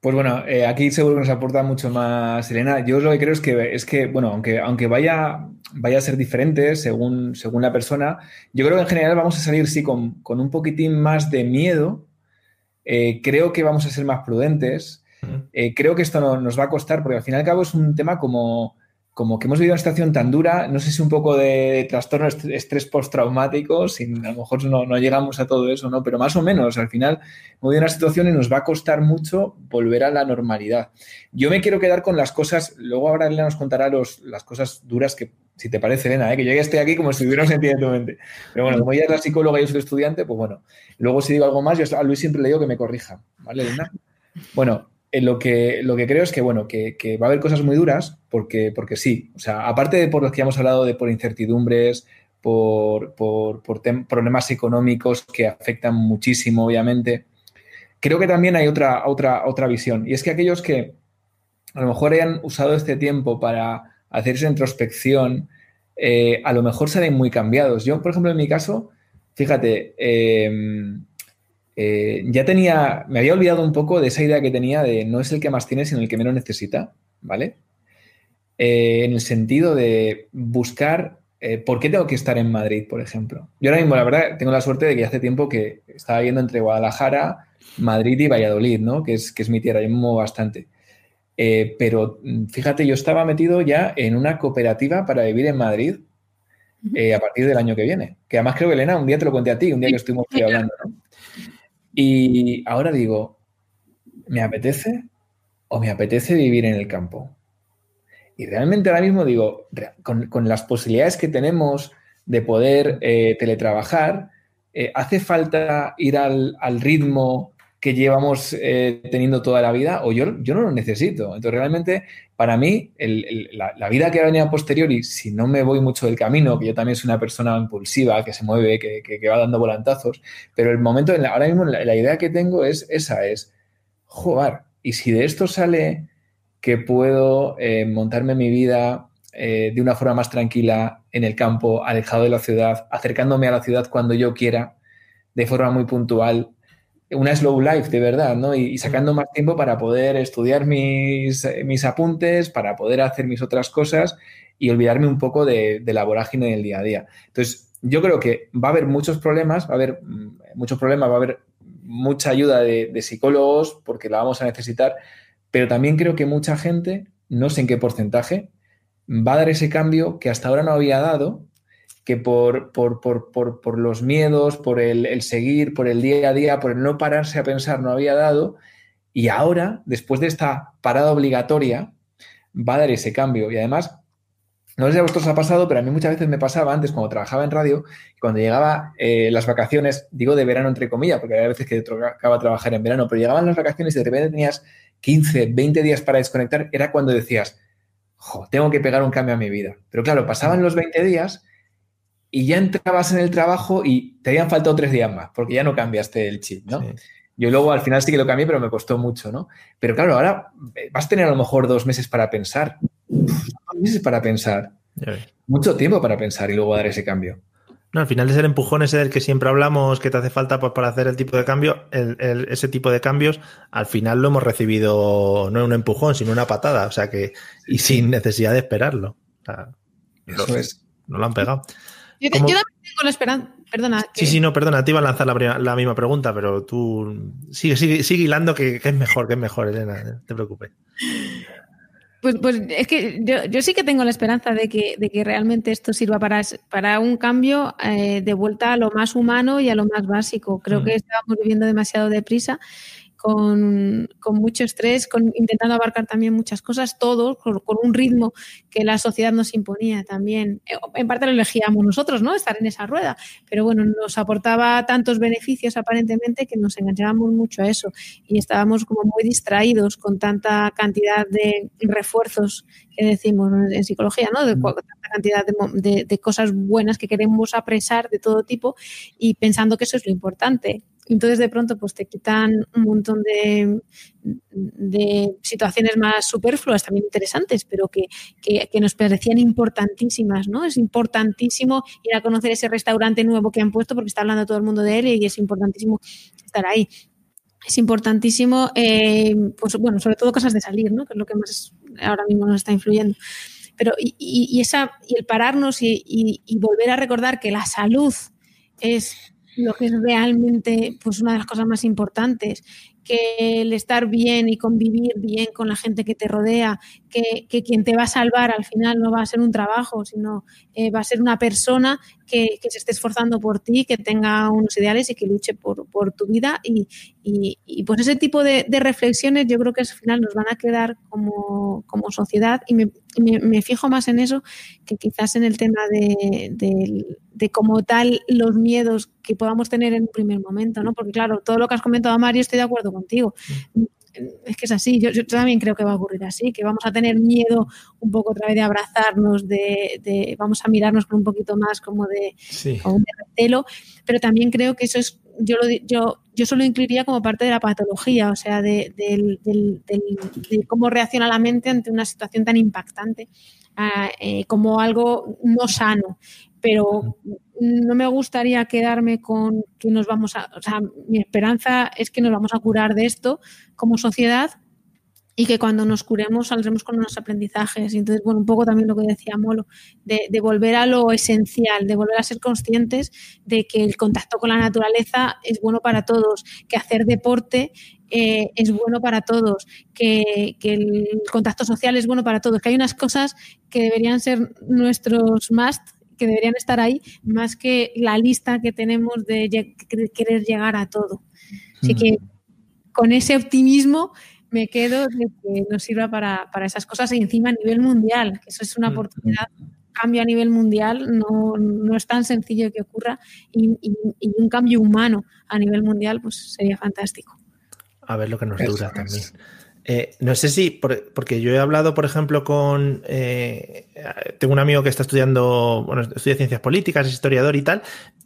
Speaker 4: Pues bueno, eh, aquí seguro que nos aporta mucho más Elena. Yo lo que creo es que, es que bueno, aunque, aunque vaya, vaya a ser diferente según, según la persona, yo creo que en general vamos a salir, sí, con, un poquitín más de miedo. Eh, creo que vamos a ser más prudentes. Eh, creo que esto no, nos va a costar, porque al fin y al cabo es un tema como como que hemos vivido una situación tan dura, no sé si un poco de trastorno, estrés postraumático, sin, a lo mejor no, no, llegamos a todo eso, ¿no? Pero más o menos, al final hemos vivido una situación y nos va a costar mucho volver a la normalidad. Yo me quiero quedar con las cosas, luego ahora Elena nos contará los, las cosas duras que, si te parece, Elena, ¿eh? que yo ya estoy aquí como si sentido en tu mente. Pero bueno, como ella es la psicóloga y yo soy estudiante, pues bueno, luego si digo algo más, yo a Luis siempre le digo que me corrija, ¿vale, Elena? Bueno, lo que, lo que creo es que, bueno, que, va a haber cosas muy duras, porque, porque sí. O sea, aparte de por los que ya hemos hablado de por incertidumbres, por, por, problemas económicos que afectan muchísimo, obviamente, creo que también hay otra, otra, otra visión. Y es que aquellos que a lo mejor hayan usado este tiempo para hacer esa introspección, eh, a lo mejor salen muy cambiados. Yo, por ejemplo, en mi caso, fíjate, eh, eh, ya tenía, me había olvidado un poco de esa idea que tenía de no es el que más tiene, sino el que menos necesita, ¿vale? Eh, en el sentido de buscar eh, por qué tengo que estar en Madrid, por ejemplo. Yo ahora mismo, la verdad, tengo la suerte de que hace tiempo que estaba yendo entre Guadalajara, Madrid y Valladolid, ¿no? Que es, que es mi tierra, yo me muevo bastante. pero mm, fíjate, yo estaba metido ya en una cooperativa para vivir en Madrid a partir del año que viene. Que además creo que Elena, un día te lo conté a ti, un día que estuvimos hablando, ¿no? Y ahora digo, ¿me apetece o me apetece vivir en el campo? Y realmente ahora mismo digo, con, las posibilidades que tenemos de poder eh, teletrabajar, eh, ¿hace falta ir al, al ritmo que llevamos eh, teniendo toda la vida o yo, yo no lo necesito. Entonces, realmente, para mí, la, vida que va a venir a posteriori, si no me voy mucho del camino, que yo también soy una persona impulsiva, que se mueve, que, va dando volantazos, pero el momento, ahora mismo, la, idea que tengo es esa, es, jugar. Y si de esto sale que puedo eh, montarme mi vida eh, de una forma más tranquila en el campo, alejado de la ciudad, acercándome a la ciudad cuando yo quiera, de forma muy puntual, una slow life de verdad, ¿no? Y, sacando más tiempo para poder estudiar mis, mis, apuntes, para poder hacer mis otras cosas y olvidarme un poco de, la vorágine del día a día. Entonces, yo creo que va a haber muchos problemas, va a haber mm, muchos problemas, va a haber mucha ayuda de, de psicólogos porque la vamos a necesitar, pero también creo que mucha gente, no sé en qué porcentaje, va a dar ese cambio que hasta ahora no había dado que por, por, los miedos, por el, seguir, por el día a día, por el no pararse a pensar no había dado. Y ahora, después de esta parada obligatoria, va a dar ese cambio. Y además, no sé si a vosotros ha pasado, pero a mí muchas veces me pasaba antes cuando trabajaba en radio, cuando llegaba eh, las vacaciones, digo de verano entre comillas, porque había veces que tocaba trabajar en verano, pero llegaban las vacaciones y de repente tenías 15, 20 días para desconectar, era cuando decías, tengo que pegar un cambio a mi vida. Pero claro, pasaban los 20 días y ya entrabas en el trabajo y te habían faltado tres días más, porque ya no cambiaste el chip, ¿no? Yo luego al final sí que lo cambié, pero me costó mucho, ¿no? Pero claro, ahora eh, vas a tener a lo mejor dos meses para pensar. dos meses para pensar. Mucho tiempo para pensar y luego dar ese cambio.
Speaker 2: No, al final es el empujón ese del que siempre hablamos, que te hace falta pues, para hacer el tipo de cambio, ese tipo de cambios, al final lo hemos recibido no un empujón, sino una patada, o sea que, y sin necesidad de esperarlo. Eso es. No lo han pegado.
Speaker 3: Yo, también tengo la esperanza. Perdona.
Speaker 2: Sí, sí, no, perdona, te iba a lanzar la, misma pregunta, pero tú sigue, sigue, sigue hilando que, es mejor, que es mejor, Elena, no te preocupes.
Speaker 3: Pues, pues es que yo, sí que tengo la esperanza de que, de que realmente esto sirva para, para un cambio eh, de vuelta a lo más humano y a lo más básico. Creo mm. que estábamos viviendo demasiado deprisa con, mucho estrés, con, intentando abarcar también muchas cosas, todos con, un ritmo que la sociedad nos imponía también. Eh, en parte lo elegíamos nosotros, ¿no? Estar en esa rueda, pero bueno, nos aportaba tantos beneficios aparentemente que nos enganchábamos mucho a eso y estábamos como muy distraídos con tanta cantidad de refuerzos que decimos en psicología, ¿no? De tanta cantidad de, de cosas buenas que queremos apresar de todo tipo y pensando que eso es lo importante entonces de pronto pues te quitan un montón de, situaciones más superfluas, también interesantes, pero que, nos parecían importantísimas, ¿no? Es importantísimo ir a conocer ese restaurante nuevo que han puesto porque está hablando todo el mundo de él y es importantísimo estar ahí. Es importantísimo, eh, pues bueno, sobre todo cosas de salir, ¿no? Que es lo que más ahora mismo nos está influyendo. Pero y, esa, y el pararnos y volver a recordar que la salud es lo que es realmente pues una de las cosas más importantes, que el estar bien y convivir bien con la gente que te rodea, que, quien te va a salvar al final no va a ser un trabajo, sino eh, va a ser una persona que, se esté esforzando por ti, que tenga unos ideales y que luche por, tu vida. Y, pues ese tipo de, reflexiones yo creo que al final nos van a quedar como, sociedad y me, fijo más en eso que quizás en el tema de, de, de, como tal los miedos que podamos tener en un primer momento, ¿no? Porque claro, todo lo que has comentado, Mario, estoy de acuerdo contigo. Mm es que es así, yo, también creo que va a ocurrir así, que vamos a tener miedo un poco otra vez de abrazarnos, de, vamos a mirarnos con un poquito más como de, sí. pero también creo que eso es, yo lo yo, yo solo incluiría como parte de la patología, o sea, de, cómo reacciona la mente ante una situación tan impactante ah, eh, como algo no sano pero no me gustaría quedarme con que nos vamos a, o sea, mi esperanza es que nos vamos a curar de esto como sociedad y que cuando nos curemos saldremos con unos aprendizajes. Y entonces, bueno, un poco también lo que decía Molo, de, volver a lo esencial, de volver a ser conscientes de que el contacto con la naturaleza es bueno para todos, que hacer deporte eh, es bueno para todos, que, que, el contacto social es bueno para todos, que hay unas cosas que deberían ser nuestros must que deberían estar ahí, más que la lista que tenemos de, querer llegar a todo. Así que con ese optimismo me quedo de que nos sirva para, esas cosas y encima a nivel mundial, que eso es una oportunidad cambio a nivel mundial no, es tan sencillo que ocurra y, un cambio humano a nivel mundial pues sería fantástico.
Speaker 2: A ver lo que nos dura también. Eh, no sé si, porque yo he hablado, por ejemplo, con. Eh, tengo un amigo que está estudiando, bueno, estudia ciencias políticas, es historiador y tal.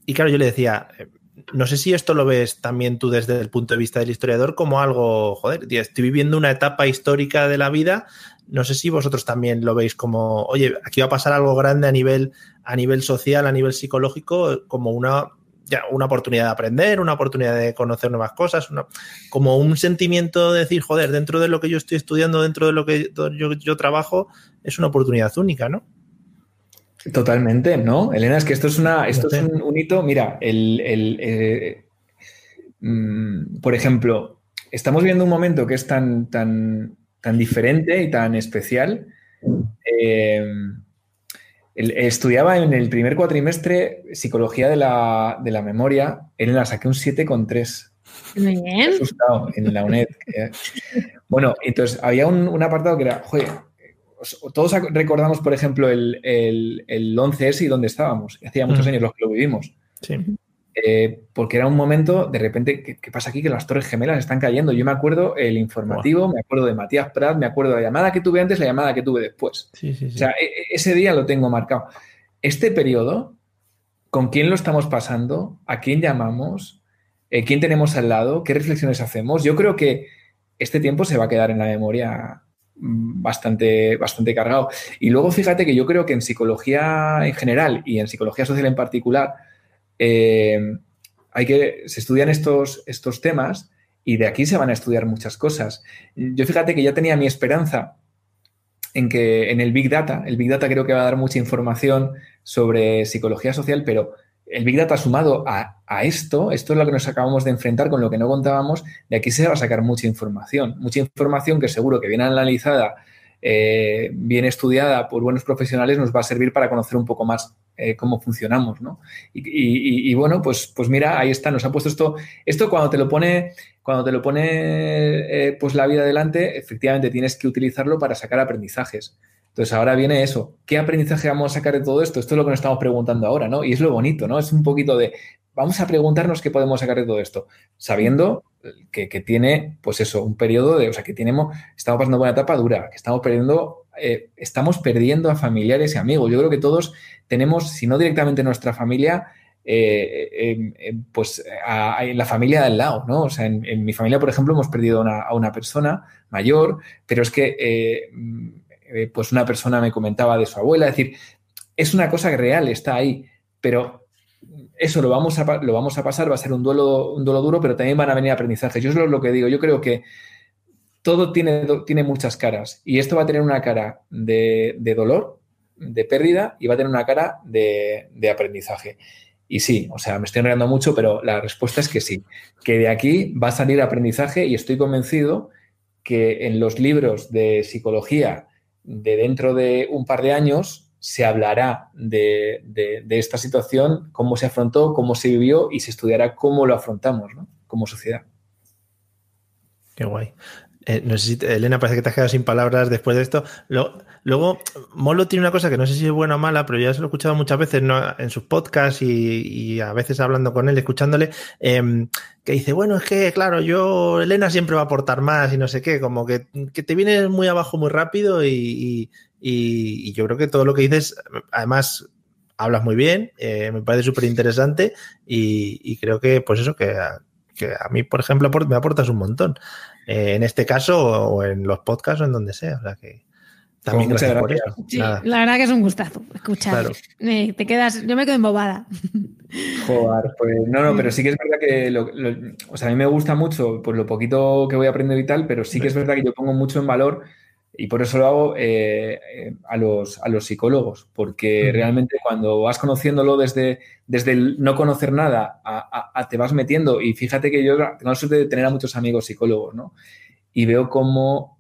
Speaker 2: Y claro, yo le decía, eh, no sé si esto lo ves también tú desde el punto de vista del historiador como algo, joder, estoy viviendo una etapa histórica de la vida. No sé si vosotros también lo veis como, oye, aquí va a pasar algo grande a nivel, a nivel social, a nivel psicológico, como una ya, una oportunidad de aprender, una oportunidad de conocer nuevas cosas, como un sentimiento de decir, joder, dentro de lo que yo estoy estudiando, dentro de lo que yo, trabajo, es una oportunidad única, ¿no?
Speaker 4: Totalmente, ¿no? Elena, es que esto es una, esto es un, hito. Mira, el, eh, mm, por ejemplo, estamos viendo un momento que es tan, tan, tan diferente y tan especial. Eh, estudiaba en el primer cuatrimestre psicología de la, de la memoria. En la saqué un 7,3.
Speaker 3: Muy bien.
Speaker 4: Asustado en la UNED. bueno, entonces había un, apartado que era, joder, todos recordamos, por ejemplo, el, el, el 11S y dónde estábamos. Hacía muchos años los que lo vivimos.
Speaker 2: Sí.
Speaker 4: Eh, porque era un momento, de repente, ¿qué, pasa aquí? Que las torres gemelas están cayendo. Yo me acuerdo el informativo, me acuerdo de Matías Prat, me acuerdo de la llamada que tuve antes, la llamada que tuve después.
Speaker 2: O
Speaker 4: sea, e, e, ese día lo tengo marcado. Este periodo, ¿con quién lo estamos pasando? ¿A quién llamamos? Eh, ¿Quién tenemos al lado? ¿Qué reflexiones hacemos? Yo creo que este tiempo se va a quedar en la memoria mm, bastante, bastante cargado. Y luego fíjate que yo creo que en psicología en general y en psicología social en particular, eh, hay que, se estudian estos, estos temas y de aquí se van a estudiar muchas cosas. Yo fíjate que ya tenía mi esperanza en que en el Big Data, el Big Data creo que va a dar mucha información sobre psicología social, pero el Big Data sumado a, a, esto, esto es lo que nos acabamos de enfrentar con lo que no contábamos, de aquí se va a sacar mucha información, mucha información que seguro que viene analizada eh, bien estudiada por buenos profesionales nos va a servir para conocer un poco más eh, cómo funcionamos, ¿no? Y, bueno, pues, pues mira, ahí está, nos ha puesto esto, esto cuando te lo pone, cuando te lo pone eh, pues la vida adelante, efectivamente tienes que utilizarlo para sacar aprendizajes. Entonces ahora viene eso, ¿qué aprendizaje vamos a sacar de todo esto? Esto es lo que nos estamos preguntando ahora, ¿no? Y es lo bonito, ¿no? Es un poquito de, vamos a preguntarnos qué podemos sacar de todo esto, sabiendo que, tiene, pues eso, un periodo de, o sea, que tenemos, estamos pasando por una etapa dura, que estamos perdiendo, eh, estamos perdiendo a familiares y amigos. Yo creo que todos tenemos, si no directamente nuestra familia, eh, pues a, la familia del lado, ¿no? O sea, en, mi familia, por ejemplo, hemos perdido a una persona mayor, pero es que, eh, pues una persona me comentaba de su abuela, es decir, es una cosa real, está ahí, pero eso lo vamos, a, lo vamos a pasar, va a ser un duelo, un duelo duro, pero también van a venir aprendizajes. Yo es lo, que digo, yo creo que todo tiene, tiene muchas caras y esto va a tener una cara de, dolor, de pérdida y va a tener una cara de, aprendizaje. Y sí, o sea, me estoy enredando mucho, pero la respuesta es que sí, que de aquí va a salir aprendizaje y estoy convencido que en los libros de psicología de dentro de un par de años se hablará de, esta situación, cómo se afrontó, cómo se vivió y se estudiará cómo lo afrontamos como sociedad.
Speaker 2: Qué guay. Eh, no sé si, Elena, parece que te has quedado sin palabras después de esto. luego, Molo tiene una cosa que no sé si es buena o mala, pero ya se lo he escuchado muchas veces en sus podcasts y, a veces hablando con él, escuchándole, em, que dice, bueno, es que, claro, yo, Elena siempre va a aportar más y no sé qué, como que, te vienes muy abajo muy rápido y, yo creo que todo lo que dices, además, hablas muy bien, eh, me parece súper interesante y, creo que, pues eso, que, que a mí, por ejemplo, me aportas un montón. Eh, en este caso o en los podcasts o en donde sea. O sea que también
Speaker 3: gracias, por eso. la verdad que es un gustazo escuchar. te quedas, yo me quedo embobada.
Speaker 4: Joder, pues no, no, pero sí que es verdad que o sea, a mí me gusta mucho pues lo poquito que voy a aprender y tal, pero sí que es verdad que yo pongo mucho en valor y por eso lo hago eh, eh, a, los, a los psicólogos, porque realmente cuando vas conociéndolo desde, desde el no conocer nada a, te vas metiendo, y fíjate que yo tengo la suerte de tener a muchos amigos psicólogos, ¿no? Y veo cómo,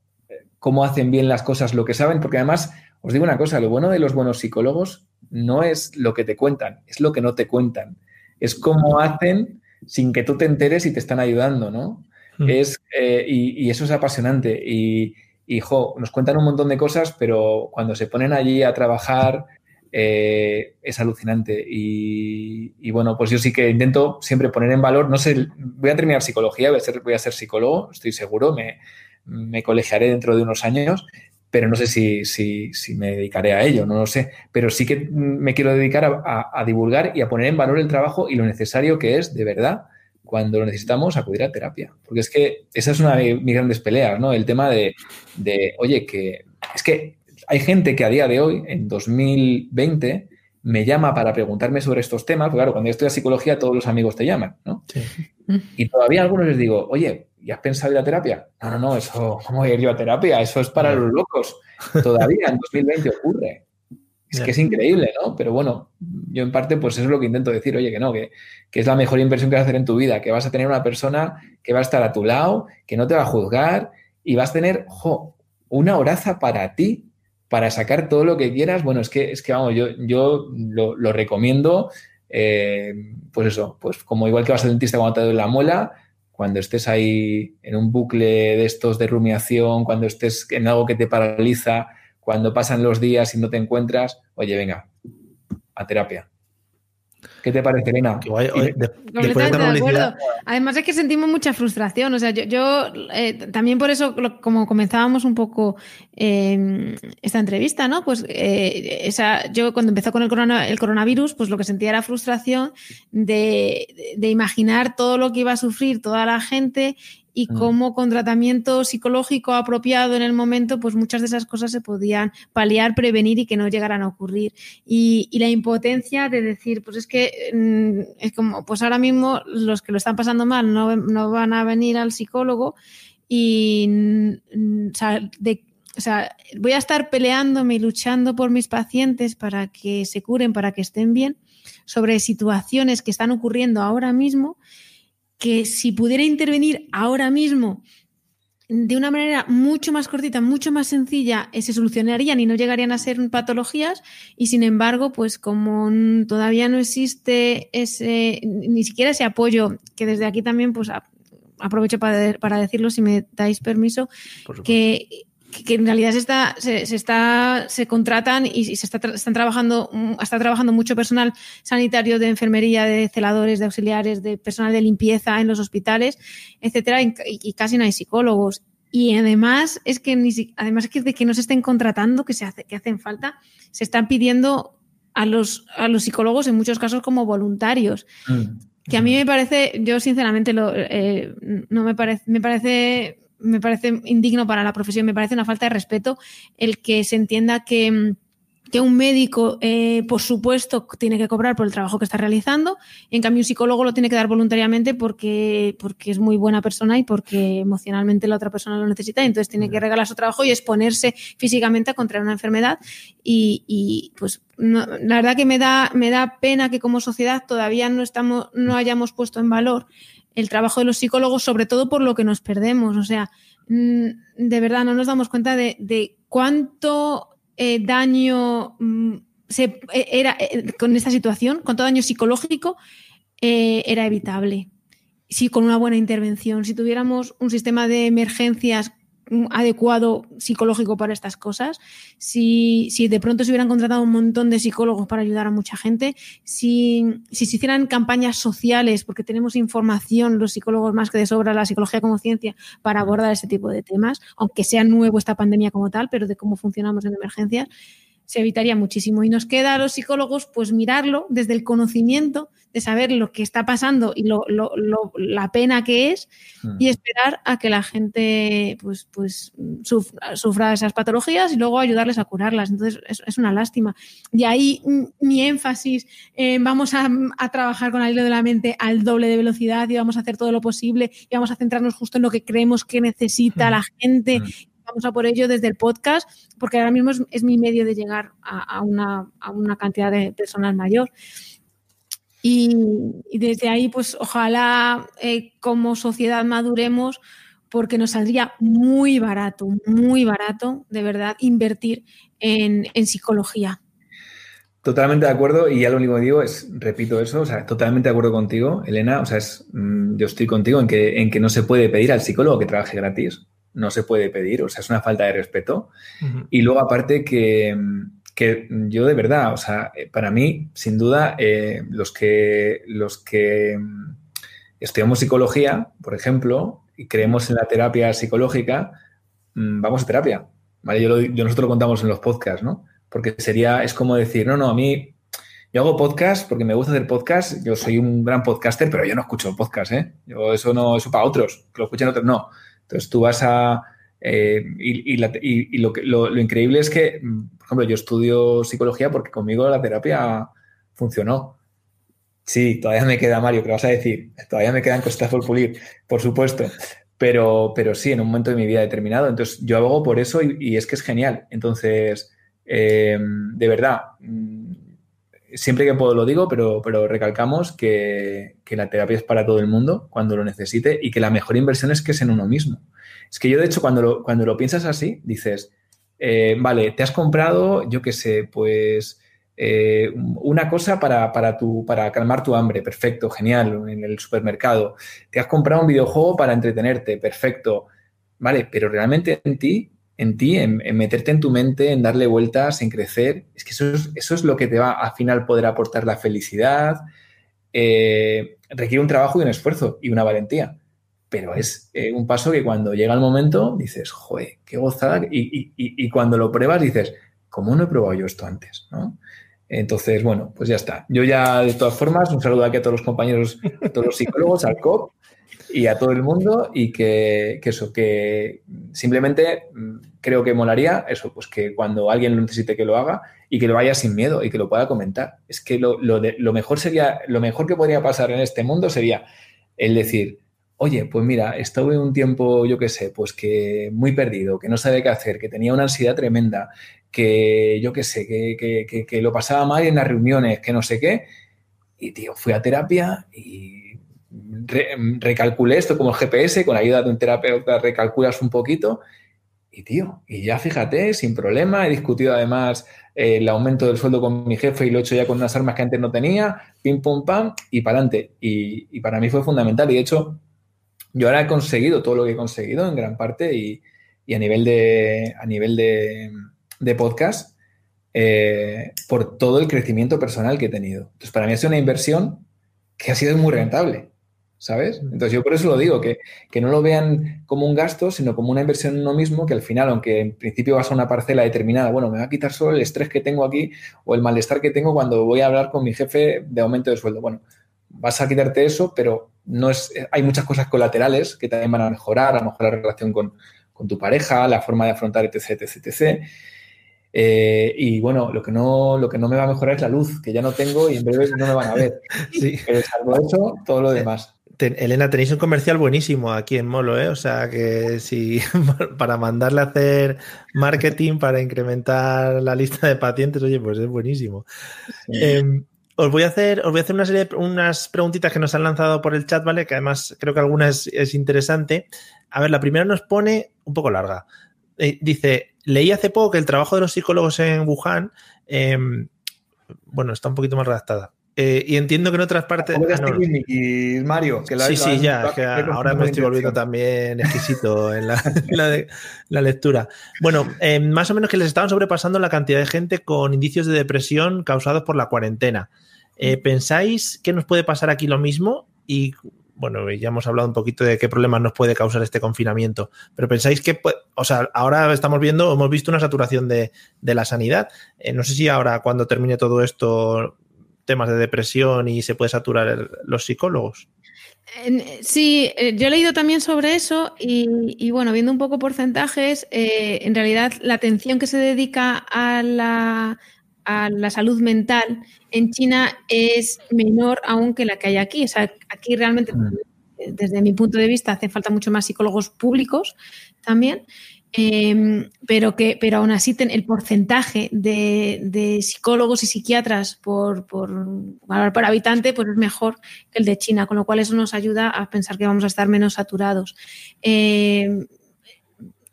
Speaker 4: cómo hacen bien las cosas, lo que saben, porque además, os digo una cosa, lo bueno de los buenos psicólogos no es lo que te cuentan, es lo que no te cuentan. Es cómo hacen sin que tú te enteres y te están ayudando, ¿no? Es, eh, y, y, eso es apasionante. Y, y nos cuentan un montón de cosas, pero cuando se ponen allí a trabajar eh, es alucinante. Y, bueno, pues yo sí que intento siempre poner en valor, no sé, voy a terminar psicología, voy a ser, voy a ser psicólogo, estoy seguro, me, me colegiaré dentro de unos años, pero no sé si, si, si, me dedicaré a ello, no lo sé. Pero sí que me quiero dedicar a, a divulgar y a poner en valor el trabajo y lo necesario que es, de verdad, cuando lo necesitamos, acudir a terapia. Porque es que esa es una de mis grandes peleas, ¿no? El tema de, oye, que es que hay gente que a día de hoy, en 2020, me llama para preguntarme sobre estos temas. Porque claro, cuando yo estoy a psicología, todos los amigos te llaman, ¿no? Y todavía a algunos les digo, oye, ¿y has pensado ir a terapia? No, no, no, eso, ¿cómo voy a ir yo a terapia? Eso es para los locos. Todavía en 2020 ocurre. Es que es increíble, ¿no? Pero bueno, yo en parte, pues eso es lo que intento decir, oye, que no, que, es la mejor inversión que vas a hacer en tu vida, que vas a tener una persona que va a estar a tu lado, que no te va a juzgar y vas a tener, jo, una horaza para ti, para sacar todo lo que quieras. Bueno, es que, es que vamos, yo, yo lo, recomiendo, eh, pues eso, pues como igual que vas al dentista cuando te duele la muela, cuando estés ahí en un bucle de estos de rumiación, cuando estés en algo que te paraliza, cuando pasan los días y no te encuentras, oye, venga, a terapia. ¿Qué te parece, Elena?
Speaker 3: Además es que sentimos mucha frustración. O sea, yo, eh, también por eso, como comenzábamos un poco em, esta entrevista, ¿no? Pues eh, esa, yo cuando empezó con el, el, coronavirus, pues lo que sentía era frustración de, de, imaginar todo lo que iba a sufrir toda la gente y mm. cómo con tratamiento psicológico apropiado en el momento, pues muchas de esas cosas se podían paliar, prevenir y que no llegaran a ocurrir. Y, la impotencia de decir, pues es que mm, es como, pues ahora mismo los que lo están pasando mal no, no van a venir al psicólogo y mm, o sea, voy a estar peleándome y luchando por mis pacientes para que se curen, para que estén bien, sobre situaciones que están ocurriendo ahora mismo que si pudiera intervenir ahora mismo de una manera mucho más cortita, mucho más sencilla, eh, se solucionarían y no llegarían a ser patologías. Y sin embargo, pues como todavía no existe ese, ni siquiera ese apoyo, que desde aquí también, pues aprovecho para, para decirlo, si me dais permiso, que que en realidad se está, se, está, se contratan y, se está, están trabajando, mm, está trabajando mucho personal sanitario de enfermería, de celadores, de auxiliares, de personal de limpieza en los hospitales, etcétera, y, casi no hay psicólogos. Y además es que ni además que de que no se estén contratando, que se hace, que hacen falta, se están pidiendo a los, a los psicólogos en muchos casos como voluntarios. Mm. Que a mí me parece, yo sinceramente lo, eh, no me parece, me parece me parece indigno para la profesión, me parece una falta de respeto el que se entienda que, que un médico, eh, por supuesto, tiene que cobrar por el trabajo que está realizando, en cambio un psicólogo lo tiene que dar voluntariamente porque, porque es muy buena persona y porque emocionalmente la otra persona lo necesita, y entonces tiene que regalar su trabajo y exponerse físicamente a contraer una enfermedad. Y, pues la verdad que me da, me da pena que como sociedad todavía no, estamos, no hayamos puesto en valor el trabajo de los psicólogos, sobre todo por lo que nos perdemos. O sea, mm, de verdad no nos damos cuenta de, cuánto eh, daño mm, se, eh, era eh, con esta situación, todo daño psicológico, era evitable. Si con una buena intervención, si tuviéramos un sistema de emergencias adecuado psicológico para estas cosas, si, si, de pronto se hubieran contratado un montón de psicólogos para ayudar a mucha gente, si, si, se hicieran campañas sociales, porque tenemos información, los psicólogos más que de sobra, la psicología como ciencia, para abordar este tipo de temas, aunque sea nuevo esta pandemia como tal, pero de cómo funcionamos en emergencias, se evitaría muchísimo. Y nos queda a los psicólogos pues mirarlo desde el conocimiento de saber lo que está pasando y lo, lo, la pena que es y mm. esperar a que la gente pues, pues sufra, esas patologías y luego ayudarles a curarlas. Entonces es, una lástima. Y ahí mi énfasis, vamos a, a, trabajar con el hilo de la mente al doble de velocidad y vamos a hacer todo lo posible y vamos a centrarnos justo en lo que creemos que necesita mm. la gente. Mm vamos a por ello desde el podcast, porque ahora mismo es, mi medio de llegar a, una, cantidad de personas mayor. Y, desde ahí, pues ojalá eh, como sociedad maduremos porque nos saldría muy barato, muy barato, de verdad, invertir en, psicología.
Speaker 4: Totalmente de acuerdo y ya lo único que digo es, repito eso, o sea, totalmente de acuerdo contigo, Elena, o sea, es, mm, yo estoy contigo en que, en que no se puede pedir al psicólogo que trabaje gratis no se puede pedir, o sea, es una falta de respeto. Y luego aparte que, yo de verdad, o sea, eh, para mí, sin duda, eh, los, que, los que mm, estudiamos psicología, por ejemplo, y creemos en la terapia psicológica, mm, vamos a terapia. ¿vale? Yo, nosotros lo contamos en los podcasts, ¿no? Porque sería, es como decir, no, no, a mí yo hago podcast porque me gusta hacer podcast. Yo soy un gran podcaster, pero yo no escucho podcast, ¿eh? Yo eso no, eso para otros, que lo escuchen otros, no. Entonces tú vas a... Eh, y, lo, lo, increíble es que, por ejemplo, yo estudio psicología porque conmigo la terapia funcionó. Sí, todavía me queda, Mario, ¿qué vas a decir? Todavía me quedan cosas por pulir, por supuesto. Pero, pero sí, en un momento de mi vida determinado. Entonces, yo abogo por eso y, es que es genial. Entonces, eh, de verdad, mm, siempre que puedo lo digo, pero, pero recalcamos que, la terapia es para todo el mundo cuando lo necesite y que la mejor inversión es que es en uno mismo. Es que yo, de hecho, cuando lo, cuando lo piensas así, dices, eh, vale, te has comprado, yo qué sé, pues eh, una cosa para, para, tu, para calmar tu hambre, perfecto, genial, en el supermercado. Te has comprado un videojuego para entretenerte, perfecto. Vale, pero realmente en ti en ti, en, meterte en tu mente, en darle vueltas, en crecer. Es que eso es, eso es lo que te va al final poder aportar la felicidad. Eh, requiere un trabajo y un esfuerzo y una valentía. Pero es eh, un paso que cuando llega el momento dices, joder, qué gozada. Y, cuando lo pruebas dices, ¿cómo no he probado yo esto antes? Entonces, bueno, pues ya está. Yo ya, de todas formas, un saludo aquí a todos los compañeros, a todos los psicólogos, al COP, y a todo el mundo y que, eso, que simplemente mm, creo que molaría eso, pues que cuando alguien lo necesite que lo haga y que lo vaya sin miedo y que lo pueda comentar. Es que lo, lo mejor sería, lo mejor que podría pasar en este mundo sería el decir, oye, pues mira, estuve un tiempo, yo qué sé, pues que muy perdido, que no sabía qué hacer, que tenía una ansiedad tremenda, que yo qué sé, que, que, que lo pasaba mal en las reuniones, que no sé qué. Y, tío, fui a terapia y recalculé esto como el GPS, con la ayuda de un terapeuta recalculas un poquito y tío, y ya fíjate, sin problema, he discutido además el aumento del sueldo con mi jefe y lo he hecho ya con unas armas que antes no tenía, pim, pum, pam, y para adelante. Y, para mí fue fundamental. Y de hecho, yo ahora he conseguido todo lo que he conseguido en gran parte y, a nivel de, a nivel de, podcast eh, por todo el crecimiento personal que he tenido. Entonces, para mí ha sido una inversión que ha sido muy rentable. ¿sabes? Entonces yo por eso lo digo, que, no lo vean como un gasto, sino como una inversión en uno mismo, que al final, aunque en principio vas a una parcela determinada, bueno, me va a quitar solo el estrés que tengo aquí o el malestar que tengo cuando voy a hablar con mi jefe de aumento de sueldo. Bueno, vas a quitarte eso, pero no es, hay muchas cosas colaterales que también van a mejorar, a mejorar la relación con, tu pareja, la forma de afrontar, etc, etc, etc. Eh, y bueno, lo que, no, lo que no me va a mejorar es la luz, que ya no tengo y en breve no me van a ver. Sí. Pero salvo eso, todo lo demás.
Speaker 2: Elena, tenéis un comercial buenísimo aquí en Molo, ¿eh? O sea que si para mandarle a hacer marketing para incrementar la lista de pacientes, oye, pues es buenísimo. Em, os voy a hacer, os voy a hacer una unas preguntitas que nos han lanzado por el chat, ¿vale? Que además creo que alguna es, interesante. A ver, la primera nos pone un poco larga. Eh, dice: Leí hace poco que el trabajo de los psicólogos en Wuhan, em, bueno, está un poquito más redactada. Eh, y entiendo que en otras partes.
Speaker 4: y Mario,
Speaker 2: sí, sí, ya. ahora me estoy volviendo también exquisito en la, lectura. Bueno, eh, más o menos que les estaban sobrepasando la cantidad de gente con indicios de depresión causados por la cuarentena. Eh, ¿Pensáis que nos puede pasar aquí lo mismo? Y bueno, ya hemos hablado un poquito de qué problemas nos puede causar este confinamiento, pero pensáis que, o sea, ahora estamos viendo, hemos visto una saturación de, la sanidad. no sé si ahora, cuando termine todo esto, temas de depresión y se puede saturar los psicólogos.
Speaker 3: Sí, eh, yo he leído también sobre eso y, bueno, viendo un poco porcentajes, eh, en realidad la atención que se dedica a la, a la salud mental en China es menor aún que la que hay aquí. O sea, aquí realmente, mm. desde mi punto de vista, hace falta mucho más psicólogos públicos también. Em, pero que pero aún así el porcentaje de, psicólogos y psiquiatras por, por, por, habitante pues es mejor que el de China, con lo cual eso nos ayuda a pensar que vamos a estar menos saturados. Em,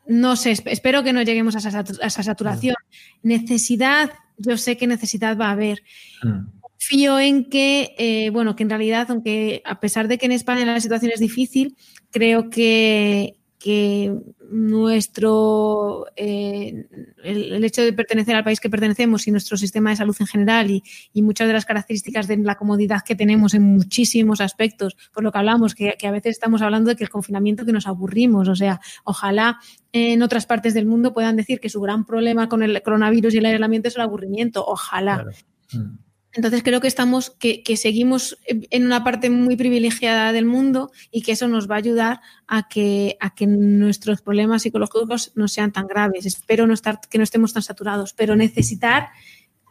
Speaker 3: no sé, espero que no lleguemos a esa, saturación. Necesidad, yo sé que necesidad va a haber. Mm. Confío en que, eh, bueno, que en realidad, aunque a pesar de que en España la situación es difícil, creo que, que nuestro eh, el, hecho de pertenecer al país que pertenecemos y nuestro sistema de salud en general y, muchas de las características de la comodidad que tenemos en muchísimos aspectos, por lo que hablamos, que, a veces estamos hablando de que el confinamiento que nos aburrimos, o sea, ojalá en otras partes del mundo puedan decir que su gran problema con el coronavirus y el aislamiento es el aburrimiento, ojalá. Mm. Entonces creo que estamos, que, seguimos en una parte muy privilegiada del mundo y que eso nos va a ayudar a que, a que nuestros problemas psicológicos no sean tan graves. Espero no estar, que no estemos tan saturados, pero necesitar,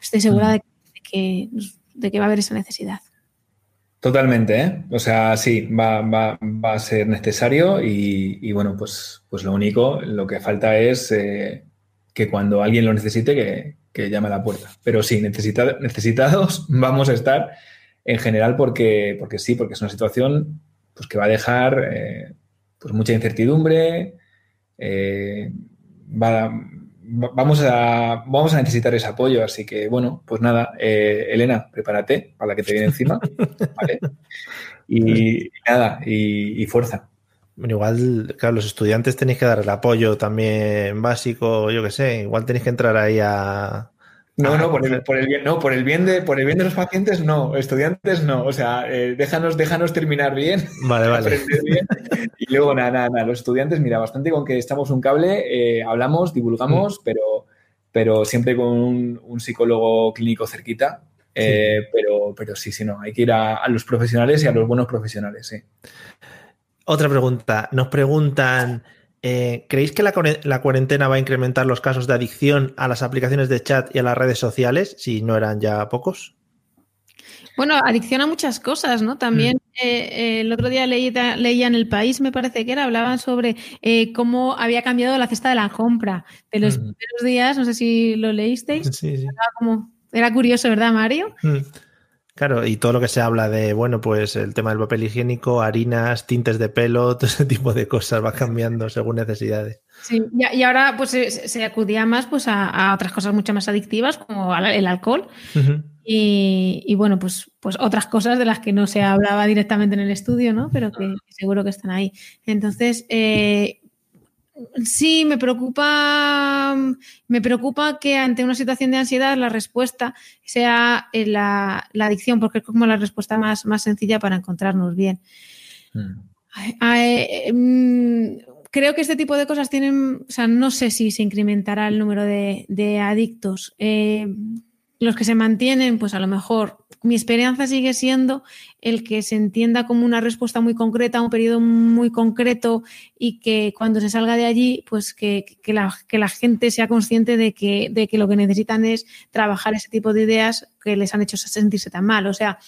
Speaker 3: estoy segura de que, de que va a haber esa necesidad.
Speaker 4: Totalmente, ¿eh? O sea, sí, va, va, va a ser necesario y, bueno, pues, pues lo único, lo que falta es eh, que cuando alguien lo necesite, que, que llame a la puerta. Pero sí, necesitados vamos a estar en general porque, porque sí, porque es una situación pues, que va a dejar eh, pues mucha incertidumbre, eh, vamos, a, vamos a necesitar ese apoyo. Así que, bueno, pues nada, eh, Elena, prepárate para la que te viene encima. Y, nada, y, fuerza.
Speaker 2: Bueno, igual, claro, los estudiantes tenéis que dar el apoyo también básico, yo qué sé, igual tenéis que entrar ahí a.
Speaker 4: No, no, por el, por el, bien, no, por el bien de, por el bien de los pacientes, no, estudiantes no. O sea, eh, déjanos, déjanos terminar bien.
Speaker 2: Vale, vale.
Speaker 4: Y luego, nada, nada, los estudiantes, mira, bastante con que estamos un cable, eh, hablamos, divulgamos, mm. pero, pero siempre con un, psicólogo clínico cerquita. Eh, pero, pero sí, sí, no, hay que ir a, a los profesionales y a los buenos profesionales, sí.
Speaker 2: Otra pregunta. Nos preguntan, eh, ¿creéis que la, cuarentena va a incrementar los casos de adicción a las aplicaciones de chat y a las redes sociales, si no eran ya pocos?
Speaker 3: Bueno, adicción a muchas cosas, ¿no? También mm. eh, eh, el otro día leía en El País, me parece que era, hablaban sobre cómo había cambiado la cesta de la compra de los mm. primeros días, no sé si lo leísteis. Sí, sí. Era, curioso, ¿verdad, Mario? Mm.
Speaker 2: Claro, y todo lo que se habla de, bueno, pues el tema del papel higiénico, harinas, tintes de pelo, todo ese tipo de cosas va cambiando según necesidades.
Speaker 3: Sí, y ahora pues se, acudía más pues a, otras cosas mucho más adictivas, como el alcohol. y, bueno, pues, pues otras cosas de las que no se hablaba directamente en el estudio, ¿no? Pero que, seguro que están ahí. Entonces, eh, Sí, me preocupa, me preocupa que ante una situación de ansiedad la respuesta sea eh, la, adicción, porque es como la respuesta más, más sencilla para encontrarnos bien. Hmm. Mm, creo que este tipo de cosas tienen, o sea, no sé si se incrementará el número de, adictos. Eh, los que se mantienen, pues a lo mejor mi esperanza sigue siendo el que se entienda como una respuesta muy concreta un periodo muy concreto y que cuando se salga de allí, pues que, la, que la, gente sea consciente de que, de que lo que necesitan es trabajar ese tipo de ideas que les han hecho sentirse tan mal. O sea,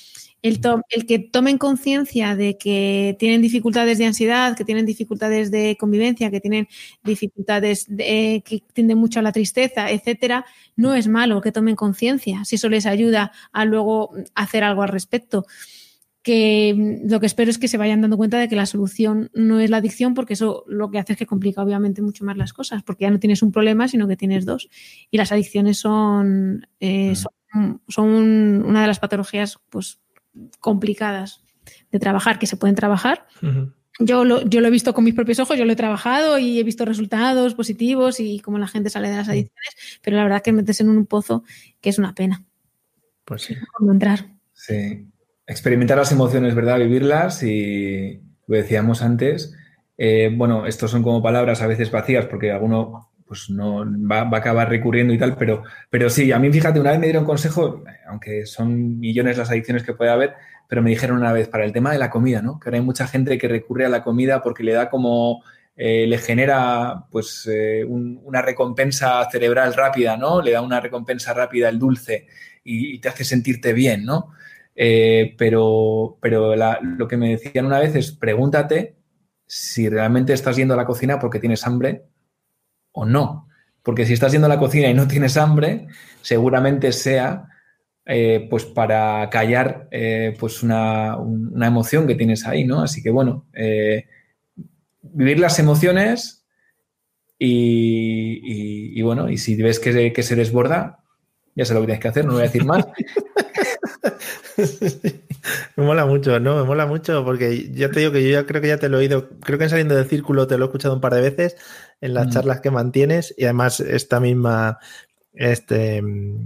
Speaker 3: el, que tomen conciencia de que tienen dificultades de ansiedad, que tienen dificultades de convivencia, que tienen dificultades de, que tienden mucho a la tristeza, etcétera, no es malo que tomen conciencia si eso les ayuda a luego hacer algo al respecto. Que lo que espero es que se vayan dando cuenta de que la solución no es la adicción, porque eso lo que hace es que complica obviamente mucho más las cosas, porque ya no tienes un problema, sino que tienes dos. Y las adicciones son, eh, mm. son, una de las patologías pues, complicadas de trabajar, que se pueden trabajar. Yo lo, yo lo he visto con mis propios ojos, yo lo he trabajado y he visto resultados positivos y cómo la gente sale de las adicciones, pero la verdad que metes en un pozo que es una pena.
Speaker 2: Pues sí.
Speaker 3: entrar.
Speaker 4: Sí. Experimentar las emociones, ¿verdad? Vivirlas y lo decíamos antes. Eh, bueno, estos son como palabras a veces vacías porque alguno pues no va, a acabar recurriendo y tal, pero, pero sí, a mí fíjate, una vez me dieron consejo, aunque son millones las adicciones que puede haber, pero me dijeron una vez para el tema de la comida, ¿no? Que ahora hay mucha gente que recurre a la comida porque le da como, eh, le genera pues eh, una recompensa cerebral rápida, ¿no? Le da una recompensa rápida el dulce y, te hace sentirte bien, ¿no? Eh, pero pero lo que me decían una vez es pregúntate si realmente estás yendo a la cocina porque tienes hambre o no. Porque si estás yendo a la cocina y no tienes hambre, seguramente sea eh, pues para callar eh, pues una, emoción que tienes ahí, ¿no? Así que bueno, eh, vivir las emociones y, bueno, y si ves que, que, se desborda, ya sé lo que tienes que hacer, no voy a decir más.
Speaker 2: Me mola mucho, ¿no? Me mola mucho porque yo te digo que yo ya creo que ya te lo he oído, creo que en saliendo del círculo te lo he escuchado un par de veces en las mm. charlas que mantienes y además esta misma, este,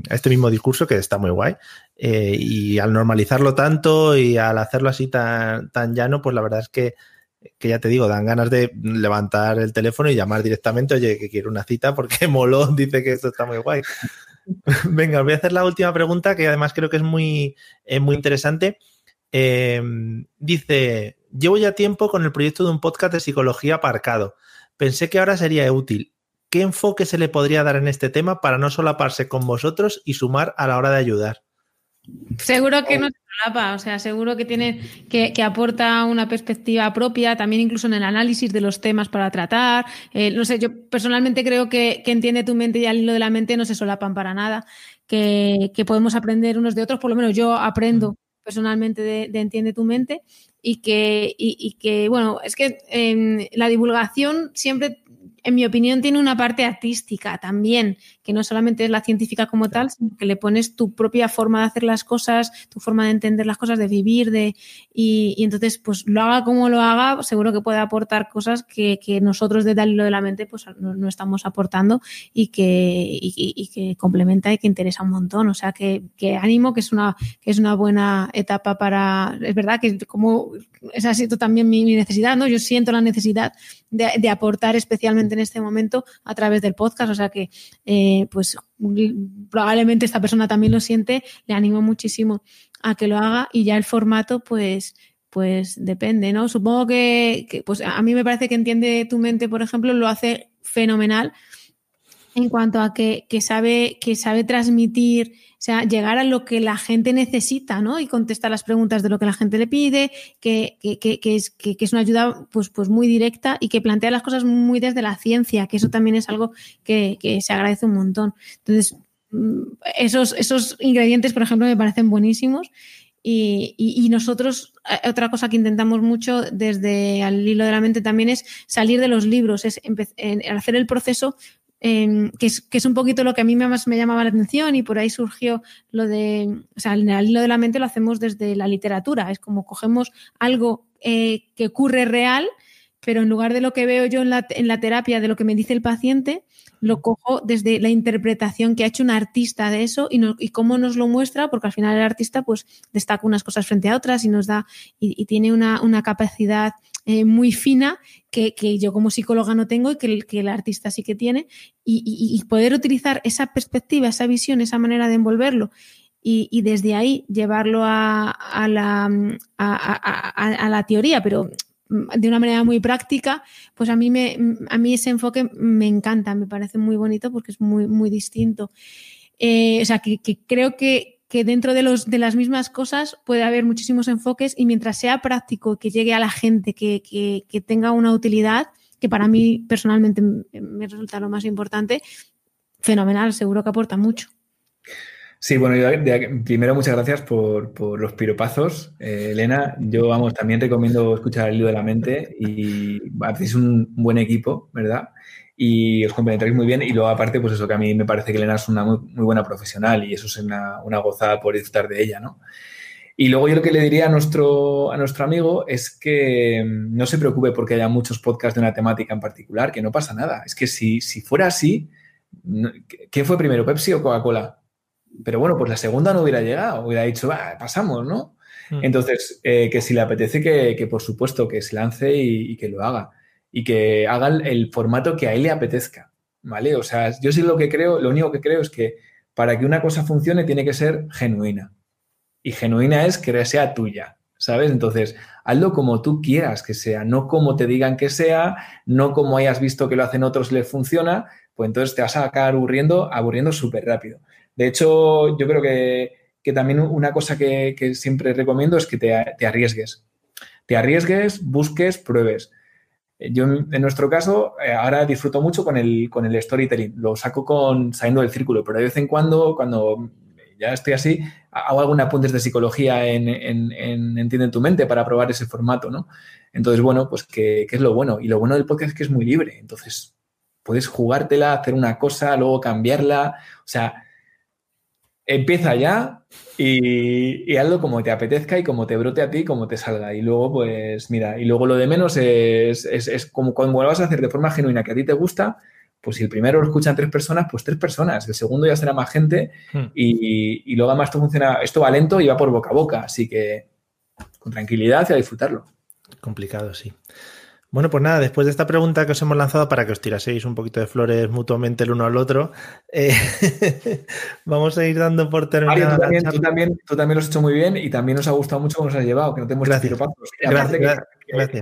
Speaker 2: este mismo discurso que está muy guay. Eh, y al normalizarlo tanto y al hacerlo así tan, tan llano, pues la verdad es que, que, ya te digo, dan ganas de levantar el teléfono y llamar directamente, oye, que quiero una cita porque Molón dice que esto está muy guay. Venga, os voy a hacer la última pregunta que además creo que es muy, muy interesante. Eh, dice, llevo ya tiempo con el proyecto de un podcast de psicología aparcado. Pensé que ahora sería útil. ¿Qué enfoque se le podría dar en este tema para no solaparse con vosotros y sumar a la hora de ayudar?
Speaker 3: Seguro que no se solapa, o sea, seguro que tiene que, aporta una perspectiva propia, también incluso en el análisis de los temas para tratar. Eh, no sé, yo personalmente creo que, entiende tu mente y al hilo de la mente no se solapan para nada, que, podemos aprender unos de otros, por lo menos yo aprendo personalmente de, Entiende tu mente y que, y, que bueno, es que en la divulgación siempre en mi opinión, tiene una parte artística también, que no solamente es la científica como tal, sino que le pones tu propia forma de hacer las cosas, tu forma de entender las cosas, de vivir, de y, entonces, pues lo haga como lo haga, seguro que puede aportar cosas que, nosotros desde el hilo de la mente pues no, estamos aportando y que, que complementa y que interesa un montón. O sea, que, ánimo, que es una, que es una buena etapa para, es verdad que como esa ha sido también mi, necesidad, ¿no? Yo siento la necesidad de, aportar especialmente en este momento a través del podcast, o sea que eh, pues probablemente esta persona también lo siente, le animo muchísimo a que lo haga y ya el formato pues pues depende, ¿no? Supongo que, pues a mí me parece que entiende tu mente, por ejemplo, lo hace fenomenal en cuanto a que, que sabe, que sabe transmitir o sea, llegar a lo que la gente necesita, ¿no? Y contestar las preguntas de lo que la gente le pide, que, es, que, es, una ayuda pues, pues muy directa y que plantea las cosas muy desde la ciencia, que eso también es algo que, se agradece un montón. Entonces, mm, esos, esos ingredientes, por ejemplo, me parecen buenísimos. Y, nosotros, eh, otra cosa que intentamos mucho desde al hilo de la mente también es salir de los libros, es hacer el proceso Em, que, es, que, es, un poquito lo que a mí más me llamaba la atención y por ahí surgió lo de, o sea, en el hilo de la mente lo hacemos desde la literatura, es como cogemos algo eh, que ocurre real, pero en lugar de lo que veo yo en la, en la terapia, de lo que me dice el paciente, lo cojo desde la interpretación que ha hecho un artista de eso y, y cómo nos lo muestra, porque al final el artista pues destaca unas cosas frente a otras y nos da y, tiene una, una capacidad eh, muy fina que, yo como psicóloga no tengo y que el, que el artista sí que tiene, y, poder utilizar esa perspectiva, esa visión, esa manera de envolverlo. Y, desde ahí llevarlo a, la, a, la teoría, pero de una manera muy práctica, pues a mí, me, a mí ese enfoque me encanta, me parece muy bonito porque es muy, muy distinto. Eh, o sea, que, creo que, que dentro de, los, de las mismas cosas puede haber muchísimos enfoques y mientras sea práctico, que llegue a la gente, que, que tenga una utilidad, que para mí personalmente me resulta lo más importante, fenomenal, seguro que aporta mucho.
Speaker 4: Sí, bueno, primero muchas gracias por, los piropazos, eh, Elena. Yo, vamos, también recomiendo escuchar el lío de la mente y hacéis un buen equipo, ¿verdad? Y os complementaréis muy bien. Y luego, aparte, pues eso que a mí me parece que Elena es una muy, buena profesional y eso es una, gozada por disfrutar de ella, ¿no? Y luego yo lo que le diría a nuestro, a nuestro amigo es que mm, no se preocupe porque haya muchos podcasts de una temática en particular, que no pasa nada. Es que si, si fuera así, ¿quién fue primero, Pepsi o Coca-Cola? Pero bueno, pues la segunda no hubiera llegado, hubiera dicho, pasamos, ¿no? Hmm. Entonces, eh, que si le apetece, que, por supuesto que se lance y, que lo haga. Y que haga el, formato que a él le apetezca, ¿vale? O sea, yo sí lo que creo, lo único que creo es que para que una cosa funcione tiene que ser genuina. Y genuina es que sea tuya, ¿sabes? Entonces, hazlo como tú quieras que sea, no como te digan que sea, no como hayas visto que lo hacen otros y les funciona, pues entonces te vas a acabar aburriendo, aburriendo súper rápido. De hecho, yo creo que, también una cosa que, siempre recomiendo es que te, arriesgues. Te arriesgues, busques, pruebes. Yo, en nuestro caso, eh, ahora disfruto mucho con el, con el storytelling. Lo saco con saliendo del círculo, pero de vez en cuando, cuando ya estoy así, hago alguna apuntes de psicología en, en, Entiende tu mente para probar ese formato, ¿no? Entonces, bueno, pues que, es lo bueno. Y lo bueno del podcast es que es muy libre. Entonces, puedes jugártela, hacer una cosa, luego cambiarla. O sea, empieza ya y, hazlo como te apetezca y como te brote a ti, como te salga. Y luego, pues mira, y luego lo de menos es, es, como cuando lo vas a hacer de forma genuina que a ti te gusta, pues si el primero lo escuchan tres personas, pues tres personas. El segundo ya será más gente hmm. y, y, luego además esto funciona, esto va lento y va por boca a boca. Así que con tranquilidad y a disfrutarlo.
Speaker 2: Complicado, sí. Bueno, pues nada, después de esta pregunta que os hemos lanzado para que os tiraseis un poquito de flores mutuamente el uno al otro, eh, vamos a ir dando por terminado.
Speaker 4: Tú también, tú, también, tú también, lo has hecho muy bien y también nos ha gustado mucho cómo nos has llevado, que no te hemos
Speaker 2: Gracias. Gracias,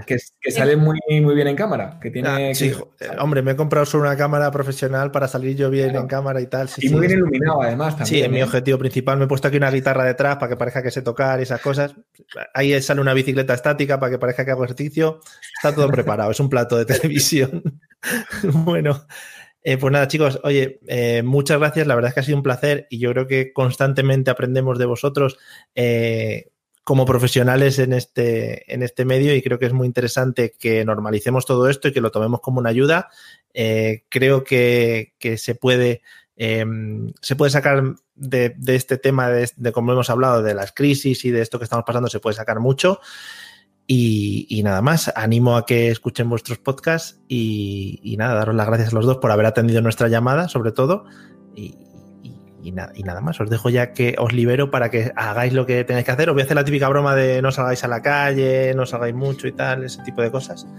Speaker 4: que, sale muy, muy bien en cámara. Que tiene, ah,
Speaker 2: sí, eh, hombre, me he comprado solo una cámara profesional para salir yo bien en cámara y tal.
Speaker 4: y muy bien iluminado, además. También,
Speaker 2: sí, en mi ¿eh? objetivo principal me he puesto aquí una guitarra detrás para que parezca que sé tocar y esas cosas. Ahí sale una bicicleta estática para que parezca que hago ejercicio. Está todo preparado, es un plato de televisión. bueno. Eh, pues nada, chicos, oye, muchas gracias. La verdad es que ha sido un placer y yo creo que constantemente aprendemos de vosotros. Eh, como profesionales en este, en este medio y creo que es muy interesante que normalicemos todo esto y que lo tomemos como una ayuda. Eh, creo que, se puede em, se puede sacar de, este tema, de, como hemos hablado, de las crisis y de esto que estamos pasando, se puede sacar mucho. Y, nada más, animo a que escuchen vuestros podcasts y, nada, daros las gracias a los dos por haber atendido nuestra llamada, sobre todo. Y, nada más, os dejo ya que os libero para que hagáis lo que tenéis que hacer. Os voy a hacer la típica broma de no salgáis a la calle, no salgáis mucho y tal, ese tipo de cosas.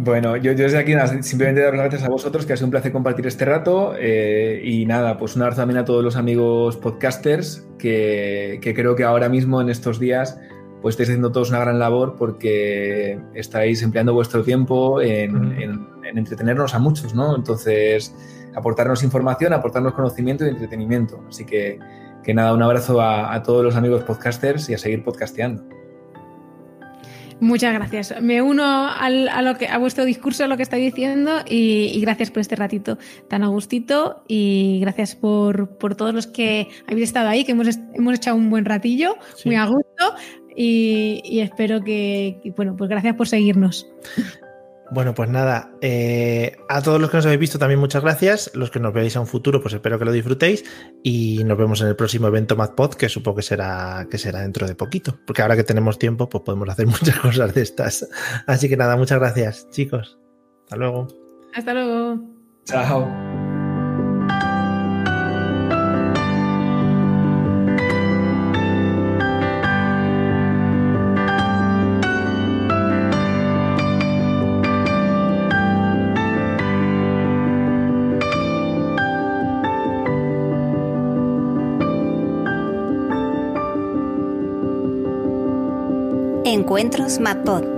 Speaker 4: Bueno, yo, desde aquí simplemente dar las gracias a vosotros, que ha sido un placer compartir este rato. Eh, y nada, pues un abrazo también a todos los amigos podcasters, que, creo que ahora mismo en estos días pues estáis haciendo todos una gran labor porque estáis empleando vuestro tiempo en, en entretenernos a muchos, ¿no? Entonces, aportarnos información, aportarnos conocimiento y entretenimiento. Así que, que nada, un abrazo a, todos los amigos podcasters y a seguir podcasteando.
Speaker 3: Muchas gracias. Me uno a, lo que, a vuestro discurso, a lo que estáis diciendo y, gracias por este ratito tan a gustito y gracias por, todos los que habéis estado ahí, que hemos, hemos echado un buen ratillo, muy a gusto y, espero que, bueno, pues gracias por seguirnos.
Speaker 2: Bueno, pues nada, eh, a todos los que nos habéis visto también muchas gracias. Los que nos veáis a un futuro, pues espero que lo disfrutéis y nos vemos en el próximo evento MadPod, que supongo que será, que será dentro de poquito, porque ahora que tenemos tiempo, pues podemos hacer muchas cosas de estas. Así que nada, muchas gracias, chicos. Hasta luego.
Speaker 3: Hasta luego.
Speaker 4: Chao.
Speaker 1: Encuentros MadPod.